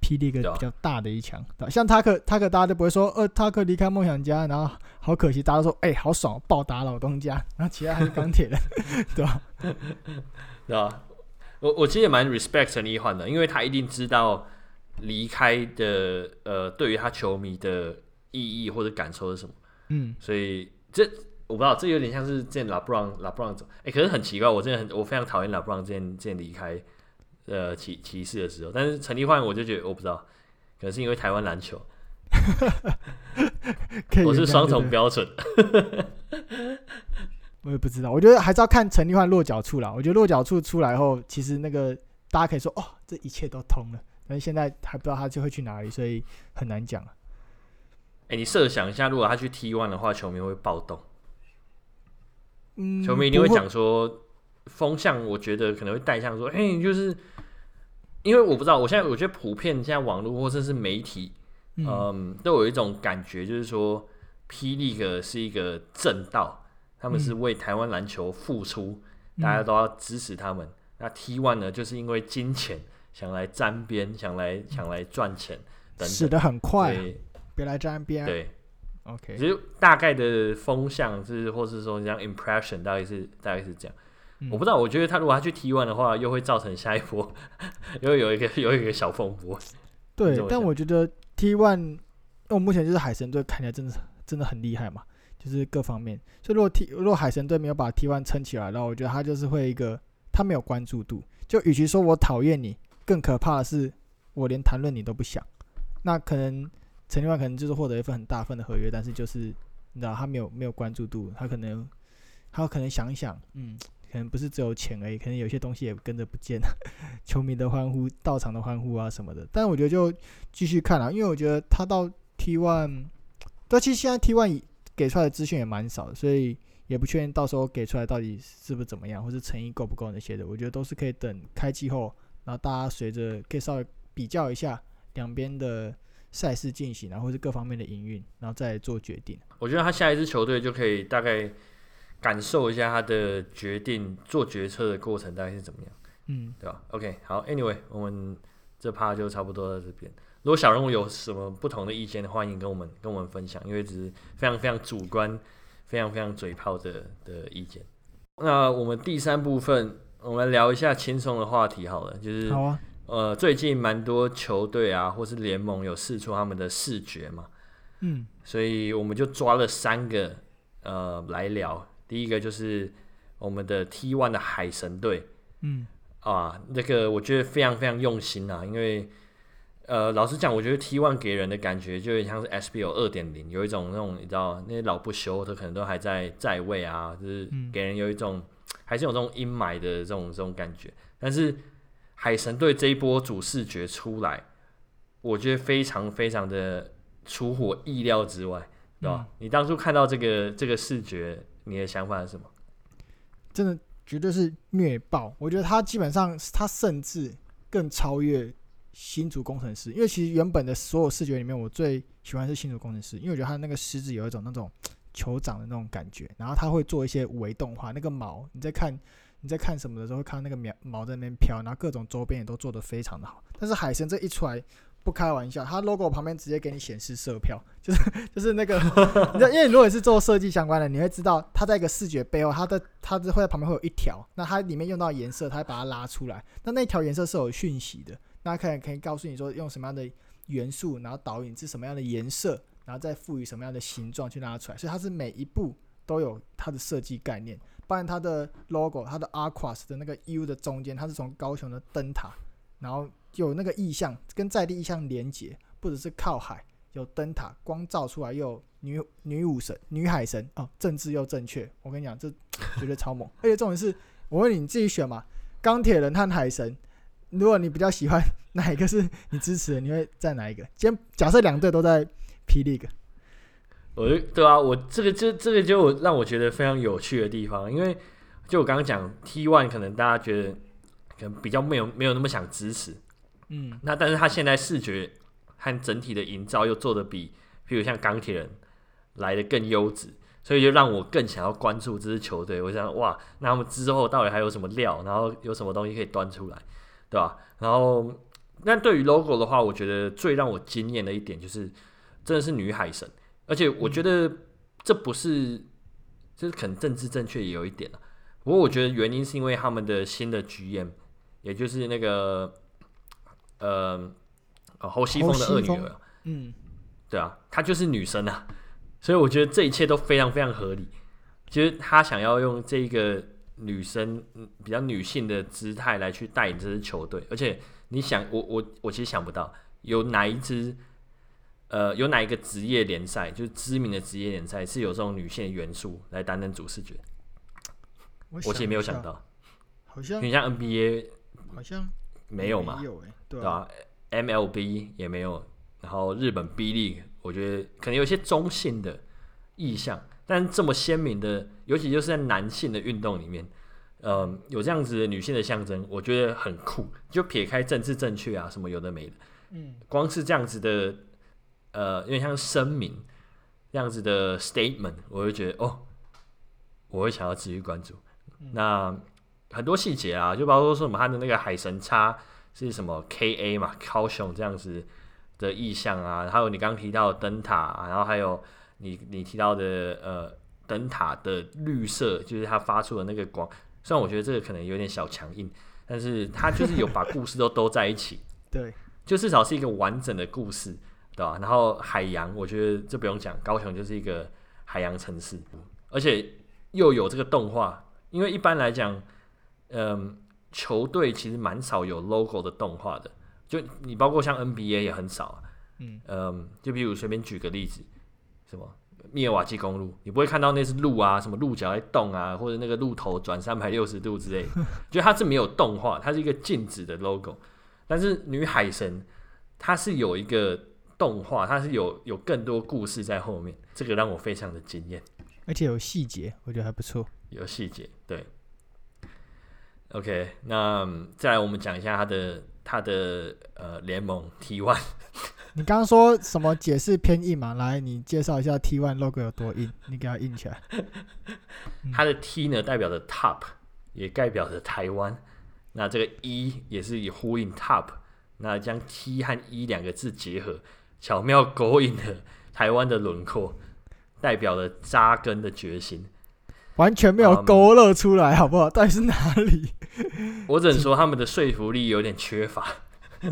霹雳一个比较大的一枪。对，像他可他可大家都不会说，呃，他可离开梦想家，然后好可惜，大家都说，哎、好爽，暴打老东家，然后其他还是钢铁人，[LAUGHS] 对吧？[LAUGHS] 对吧？我我其实也蛮 respect 陈立焕的，因为他一定知道离开的呃，对于他球迷的意义或者感受是什么。嗯，所以这我不知道，这有点像是之前 LeBron LeBron 走，哎、欸，可是很奇怪，我真的很我非常讨厌 LeBron 之前之前离开呃骑骑士的时候，但是陈立焕我就觉得我不知道，可能是因为台湾篮球，[LAUGHS] 我是双重标准，[LAUGHS] 我也不知道，我觉得还是要看陈立焕落脚处啦。我觉得落脚处出来后，其实那个大家可以说哦，这一切都通了，但是现在还不知道他就会去哪里，所以很难讲。哎、欸，你设想一下，如果他去 T one 的话，球迷会暴动。嗯，球迷一定会讲说，风向我觉得可能会带向说，哎、欸，就是因为我不知道，我现在我觉得普遍现在网络或者是媒体，嗯，嗯，都有一种感觉，就是说，P. League 是一个正道，他们是为台湾篮球付出，嗯，大家都要支持他们。那 T one 呢，就是因为金钱想来沾边，想来想来赚钱等等，死的很快，啊。别来沾边。对，OK。其实大概的风向是，或是说这样 impression，大概是大概是这样。嗯、我不知道，我觉得他如果他去 T one 的话，又会造成下一波，[LAUGHS] 又有一个有一个小风波。对，但我觉得 T1，因为我目前就是海神队看起来真的真的很厉害嘛，就是各方面。所以如果 T 如果海神队没有把 T one 撑起来，然后我觉得他就是会一个他没有关注度。就与其说我讨厌你，更可怕的是我连谈论你都不想。那可能。陈立万可能就是获得一份很大份的合约，但是就是你知道他没有没有关注度，他可能他可能想一想，嗯，可能不是只有钱而已，可能有些东西也跟着不见了，[LAUGHS] 球迷的欢呼、到场的欢呼啊什么的。但我觉得就继续看啊，因为我觉得他到 T one，但其实现在 T one 给出来的资讯也蛮少的，所以也不确定到时候给出来到底是不是怎么样，或是诚意够不够那些的。我觉得都是可以等开季后，然后大家随着可以稍微比较一下两边的。赛事进行，然后是各方面的营运，然后再做决定。我觉得他下一支球队就可以大概感受一下他的决定做决策的过程大概是怎么样，嗯，对吧？OK，好，Anyway，我们这趴就差不多在这边。如果小人物有什么不同的意见，欢迎跟我们跟我们分享，因为只是非常非常主观、非常非常嘴炮的的意见。那我们第三部分，我们聊一下轻松的话题好了，就是好啊。呃，最近蛮多球队啊，或是联盟有试出他们的视觉嘛，嗯，所以我们就抓了三个呃来聊。第一个就是我们的 T1 的海神队，嗯，啊，那个我觉得非常非常用心啊，因为呃，老实讲，我觉得 T1 给人的感觉就有点像是 SBL 二点零，有一种那种你知道那些老不休的可能都还在在位啊，就是给人有一种、嗯、还是有这种阴霾的这种这种感觉，但是。海神队这一波主视觉出来，我觉得非常非常的出乎我意料之外，对吧？嗯，你当初看到这个这个视觉，你的想法是什么？真的绝对是虐爆！我觉得他基本上，他甚至更超越新竹工程师，因为其实原本的所有视觉里面，我最喜欢是新竹工程师，因为我觉得他那个狮子有一种那种酋长的那种感觉，然后他会做一些微动画，那个毛你在看。你在看什么的时候，会看到那个毛毛在那边飘，然后各种周边也都做得非常的好。但是海神这一出来，不开玩笑，它 logo 旁边直接给你显示色票，[LAUGHS] 就是就是那个，[LAUGHS] 你知道，因为如果你是做设计相关的，你会知道它在一个视觉背后，它的它会在旁边会有一条，那它里面用到颜色，它会把它拉出来。那那条颜色是有讯息的，那可以可以告诉你说用什么样的元素，然后导引是什么样的颜色，然后再赋予什么样的形状去拉出来。所以它是每一步都有它的设计概念。不然它的 logo，它的 Aquas 的那个 U 的中间，它是从高雄的灯塔，然后有那个意象跟在地意象连接，不只是靠海，有灯塔，光照出来又有女女武神、女海神哦，政治又正确。我跟你讲，这绝对超猛。而且重点是，我问你，你自己选嘛，钢铁人和海神，如果你比较喜欢哪一个是你支持的，你会在哪一个？今天假设两队都在 P League，我就对啊，我这个这这个就让我觉得非常有趣的地方，因为就我刚刚讲 T One，可能大家觉得可能比较没有没有那么想支持，嗯，那但是他现在视觉。和整体的营造又做的比，譬如像钢铁人来的更优质，所以就让我更想要关注这支球队。我想，哇，那他们之后到底还有什么料？然后有什么东西可以端出来，对吧？然后，那对于 logo 的话，我觉得最让我惊艳的一点就是，真的是女海神，而且我觉得这不是，就是可能政治正确也有一点了。不过我觉得原因是因为他们的新的 GM，也就是那个，呃。哦，侯西峰的二女儿，嗯，对啊，她就是女生啊，所以我觉得这一切都非常非常合理。其实他想要用这个女生比较女性的姿态来去带领这支球队，而且你想，我我我其实想不到有哪一支，呃，有哪一个职业联赛，就是知名的职业联赛是有这种女性的元素来担任主视觉。我其实没有想到，好像你像 NBA，好像没有嘛，对吧？MLB 也没有，然后日本 B League 我觉得可能有些中性的意象，但这么鲜明的，尤其就是在男性的运动里面，呃，有这样子的女性的象征，我觉得很酷。就撇开政治正确啊什么有的没的，嗯，光是这样子的，呃，有点像声明这样子的 statement，我会觉得哦，我会想要继续关注。嗯、那很多细节啊，就包括说什么他的那个海神叉。是什么 K A 嘛，高雄这样子的意象啊，还有你刚刚提到的灯塔啊，然后还有你你提到的呃灯塔的绿色，就是它发出的那个光。虽然我觉得这个可能有点小强硬，但是它就是有把故事都兜在一起，[LAUGHS] 对，就至少是一个完整的故事，对吧？然后海洋，我觉得这不用讲，高雄就是一个海洋城市，而且又有这个动画，因为一般来讲，嗯、呃。球队其实蛮少有 logo 的动画的，就你包括像 NBA 也很少啊。嗯，嗯，就比如随便举个例子，什么密尔瓦基公路，你不会看到那是鹿啊，什么鹿角在动啊，或者那个鹿头转三百六十度之类的，就它是没有动画，它是一个静止的 logo。但是女海神它是有一个动画，它是有有更多故事在后面，这个让我非常的惊艳，而且有细节，我觉得还不错。有细节，对。OK，那再来我们讲一下他的他的呃联盟 T One。你刚刚说什么解释偏硬嘛？来，你介绍一下 T One logo 有多硬，你给它硬起来。[LAUGHS] 它的 T 呢代表着 Top，也代表着台湾。那这个 E 也是以呼应 Top，那将 T 和 E 两个字结合，巧妙勾引了台湾的轮廓，代表了扎根的决心。完全没有勾勒出来，好不好？到底是哪里？我只能说他们的说服力有点缺乏，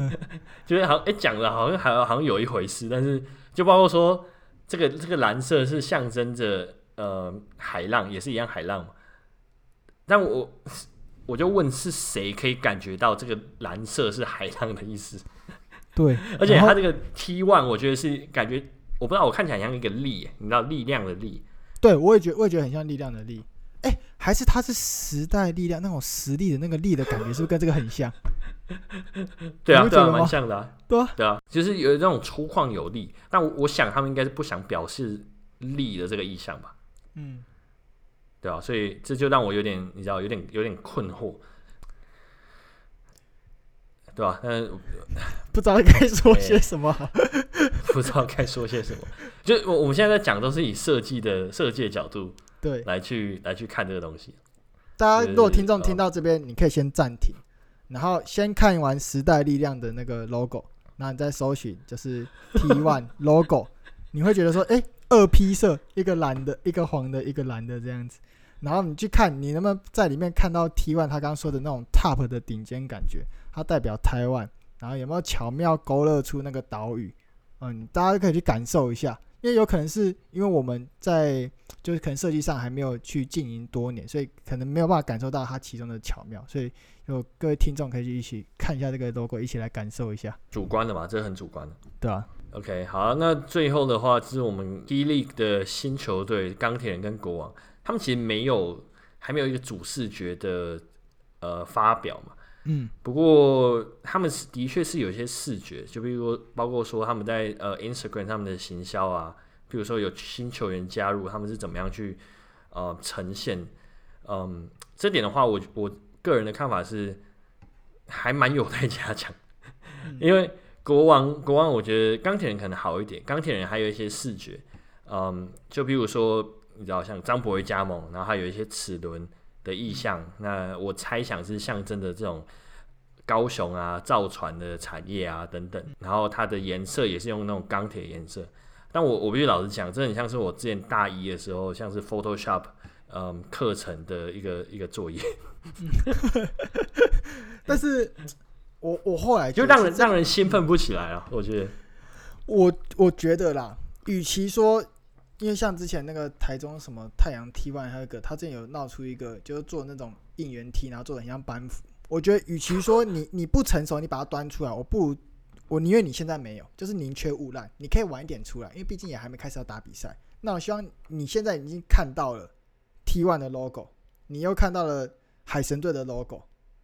[LAUGHS] 就是好像哎讲了好像还好像有一回事，但是就包括说这个这个蓝色是象征着呃海浪，也是一样海浪嘛。但我我就问是谁可以感觉到这个蓝色是海浪的意思？对，[LAUGHS] 而且他这个 T one 我觉得是感觉我不知道，我看起来像一个力，你知道力量的力。对，我也觉得，我也觉得很像力量的力，哎，还是他是时代力量那种实力的那个力的感觉，是不是跟这个很像？[LAUGHS] 对啊，对啊，蛮像的啊。[LAUGHS] 对啊，对啊，就是有这种粗犷有力，但我我想他们应该是不想表示力的这个意向吧？嗯，对啊，所以这就让我有点，你知道，有点有点困惑，对吧？但 [LAUGHS] 是不知道该说些什么好。[LAUGHS] 不知道该说些什么，就我我们现在在讲都是以设计的设计的角度对来去来去看这个东西。大家如果听众听到这边，你可以先暂停，然后先看完时代力量的那个 logo，然后你再搜寻就是 T one [LAUGHS] logo，你会觉得说，哎，二 P 色，一个蓝的，一个黄的，一个蓝的这样子，然后你去看，你能不能在里面看到 T one 他刚刚说的那种 top 的顶尖感觉，它代表台湾，然后有没有巧妙勾勒出那个岛屿？嗯，大家可以去感受一下，因为有可能是因为我们在就是可能设计上还没有去经营多年，所以可能没有办法感受到它其中的巧妙，所以有各位听众可以去一起看一下这个 logo，一起来感受一下。主观的嘛，这是很主观的，对啊。OK，好，那最后的话就是我们 D League 的新球队钢铁人跟国王，他们其实没有还没有一个主视觉的呃发表嘛。嗯，不过他们是的确是有一些视觉，就比如说包括说他们在呃 Instagram 他们的行销啊，比如说有新球员加入，他们是怎么样去呃呈现。嗯，这点的话，我我个人的看法是还蛮有待加强，嗯、因为。国王，国王，我觉得钢铁人可能好一点。钢铁人还有一些视觉，嗯，就比如说，你知道，像张博伟加盟，然后还有一些齿轮的意象。那我猜想是象征的这种高雄啊、造船的产业啊等等。然后它的颜色也是用那种钢铁颜色。但我我必须老实讲，这很像是我之前大一的时候，像是 Photoshop 嗯课程的一个一个作业。[LAUGHS] 但是。我我后来就让人让人兴奋不起来了，我觉得。我我觉得啦，与其说，因为像之前那个台中什么太阳 T1，还有一个他之前有闹出一个，就是做那种应援 T，然后做的很像班服。我觉得，与其说你你不成熟，你把它端出来，我不如我宁愿你现在没有，就是宁缺毋滥，你可以晚一点出来，因为毕竟也还没开始要打比赛。那我希望你现在已经看到了 T1 的 logo，你又看到了海神队的 logo，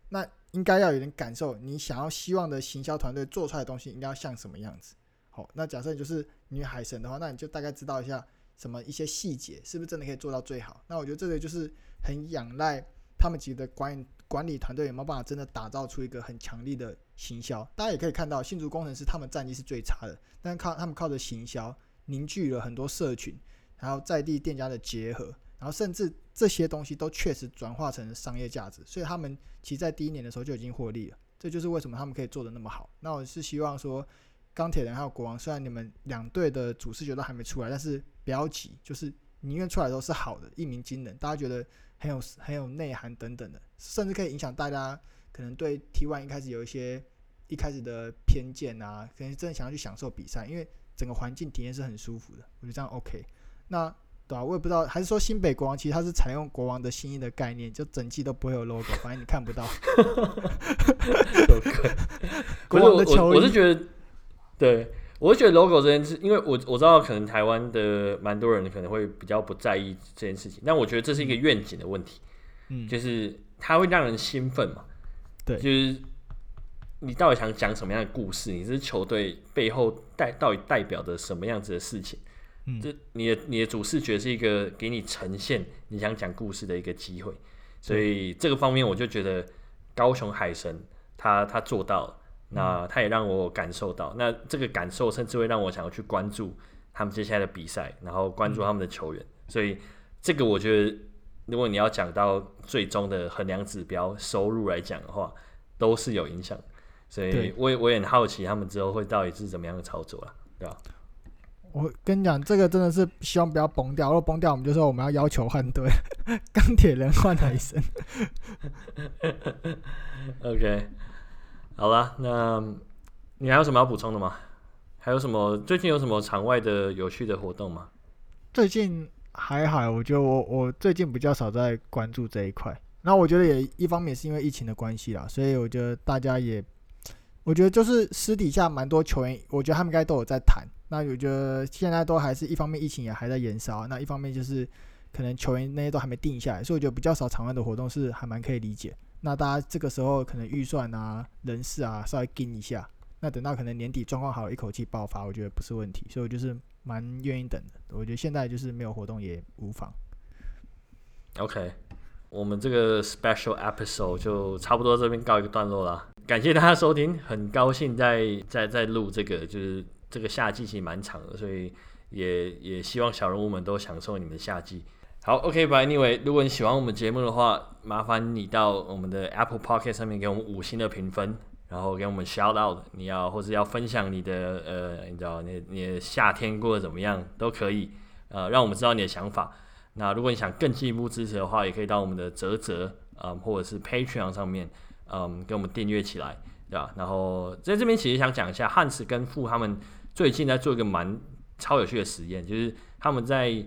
那。应该要有点感受，你想要希望的行销团队做出来的东西应该要像什么样子？好，那假设就是女海神的话，那你就大概知道一下什么一些细节，是不是真的可以做到最好？那我觉得这个就是很仰赖他们几个管管理团队有没有办法真的打造出一个很强力的行销。大家也可以看到，新竹工程师他们战绩是最差的，但靠他们靠着行销凝聚了很多社群，然后在地店家的结合。然后甚至这些东西都确实转化成商业价值，所以他们其实在第一年的时候就已经获利了。这就是为什么他们可以做得那么好。那我是希望说，钢铁人还有国王，虽然你们两队的主视觉都还没出来，但是不要急，就是宁愿出来都是好的，一鸣惊人，大家觉得很有很有内涵等等的，甚至可以影响大家可能对 T1 一开始有一些一开始的偏见啊，可能真的想要去享受比赛，因为整个环境体验是很舒服的。我觉得这样 OK。那。对啊，我也不知道，还是说新北国王其实它是采用国王的新意的概念，就整季都不会有 logo，反正你看不到。[LAUGHS] [LAUGHS] 国王的球衣，我是觉得，对，我是觉得 logo 这件事，因为我我知道可能台湾的蛮多人可能会比较不在意这件事情，但我觉得这是一个愿景的问题，嗯，就是它会让人兴奋嘛，对，就是你到底想讲什么样的故事？你这球队背后代到底代表着什么样子的事情？嗯。这你的你的主视觉是一个给你呈现你想讲故事的一个机会，所以这个方面我就觉得高雄海神他他做到了，那他也让我感受到，那这个感受甚至会让我想要去关注他们接下来的比赛，然后关注他们的球员，所以这个我觉得如果你要讲到最终的衡量指标收入来讲的话，都是有影响，所以我也我也很好奇他们之后会到底是怎么样的操作了，对吧？我跟你讲，这个真的是希望不要崩掉。如果崩掉，我们就说我们要要求换队，钢铁人换海神。[LAUGHS] OK，好了，那你还有什么要补充的吗？还有什么最近有什么场外的有趣的活动吗？最近还好，我觉得我我最近比较少在关注这一块。那我觉得也一方面是因为疫情的关系啦，所以我觉得大家也，我觉得就是私底下蛮多球员，我觉得他们应该都有在谈。那我觉得现在都还是一方面疫情也还在延烧，那一方面就是可能球员那些都还没定下来，所以我觉得比较少场外的活动是还蛮可以理解。那大家这个时候可能预算啊、人事啊稍微盯一下，那等到可能年底状况好，一口气爆发，我觉得不是问题。所以我就是蛮愿意等的。我觉得现在就是没有活动也无妨。OK，我们这个 special episode 就差不多这边告一个段落啦。感谢大家收听，很高兴在在在录这个就是。这个夏季其实蛮长的，所以也也希望小人物们都享受你们夏季。好，OK，By Anyway，如果你喜欢我们节目的话，麻烦你到我们的 Apple Pocket 上面给我们五星的评分，然后给我们 Shout Out，你要或者要分享你的呃，你知道你你夏天过得怎么样都可以，呃，让我们知道你的想法。那如果你想更进一步支持的话，也可以到我们的泽泽啊，或者是 Patreon 上面，嗯，给我们订阅起来，对吧？然后在这边其实想讲一下汉斯跟富他们。最近在做一个蛮超有趣的实验，就是他们在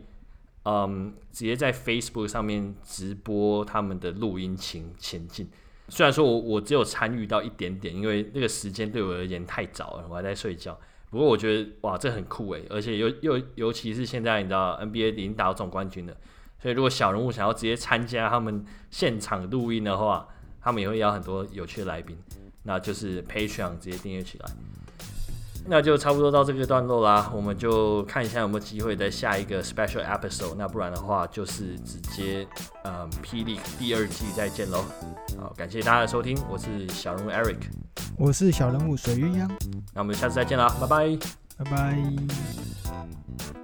嗯直接在 Facebook 上面直播他们的录音情前进。虽然说我我只有参与到一点点，因为那个时间对我而言太早了，我还在睡觉。不过我觉得哇，这很酷诶，而且尤尤尤其是现在你知道 NBA 已经打到总冠军了，所以如果小人物想要直接参加他们现场录音的话，他们也会邀很多有趣的来宾，那就是 Patreon 直接订阅起来。那就差不多到这个段落啦，我们就看一下有没有机会在下一个 special episode。那不然的话，就是直接嗯霹雳第二季再见喽。好，感谢大家的收听，我是小人物 Eric，我是小人物水鸳鸯，那我们下次再见啦，拜拜，拜拜。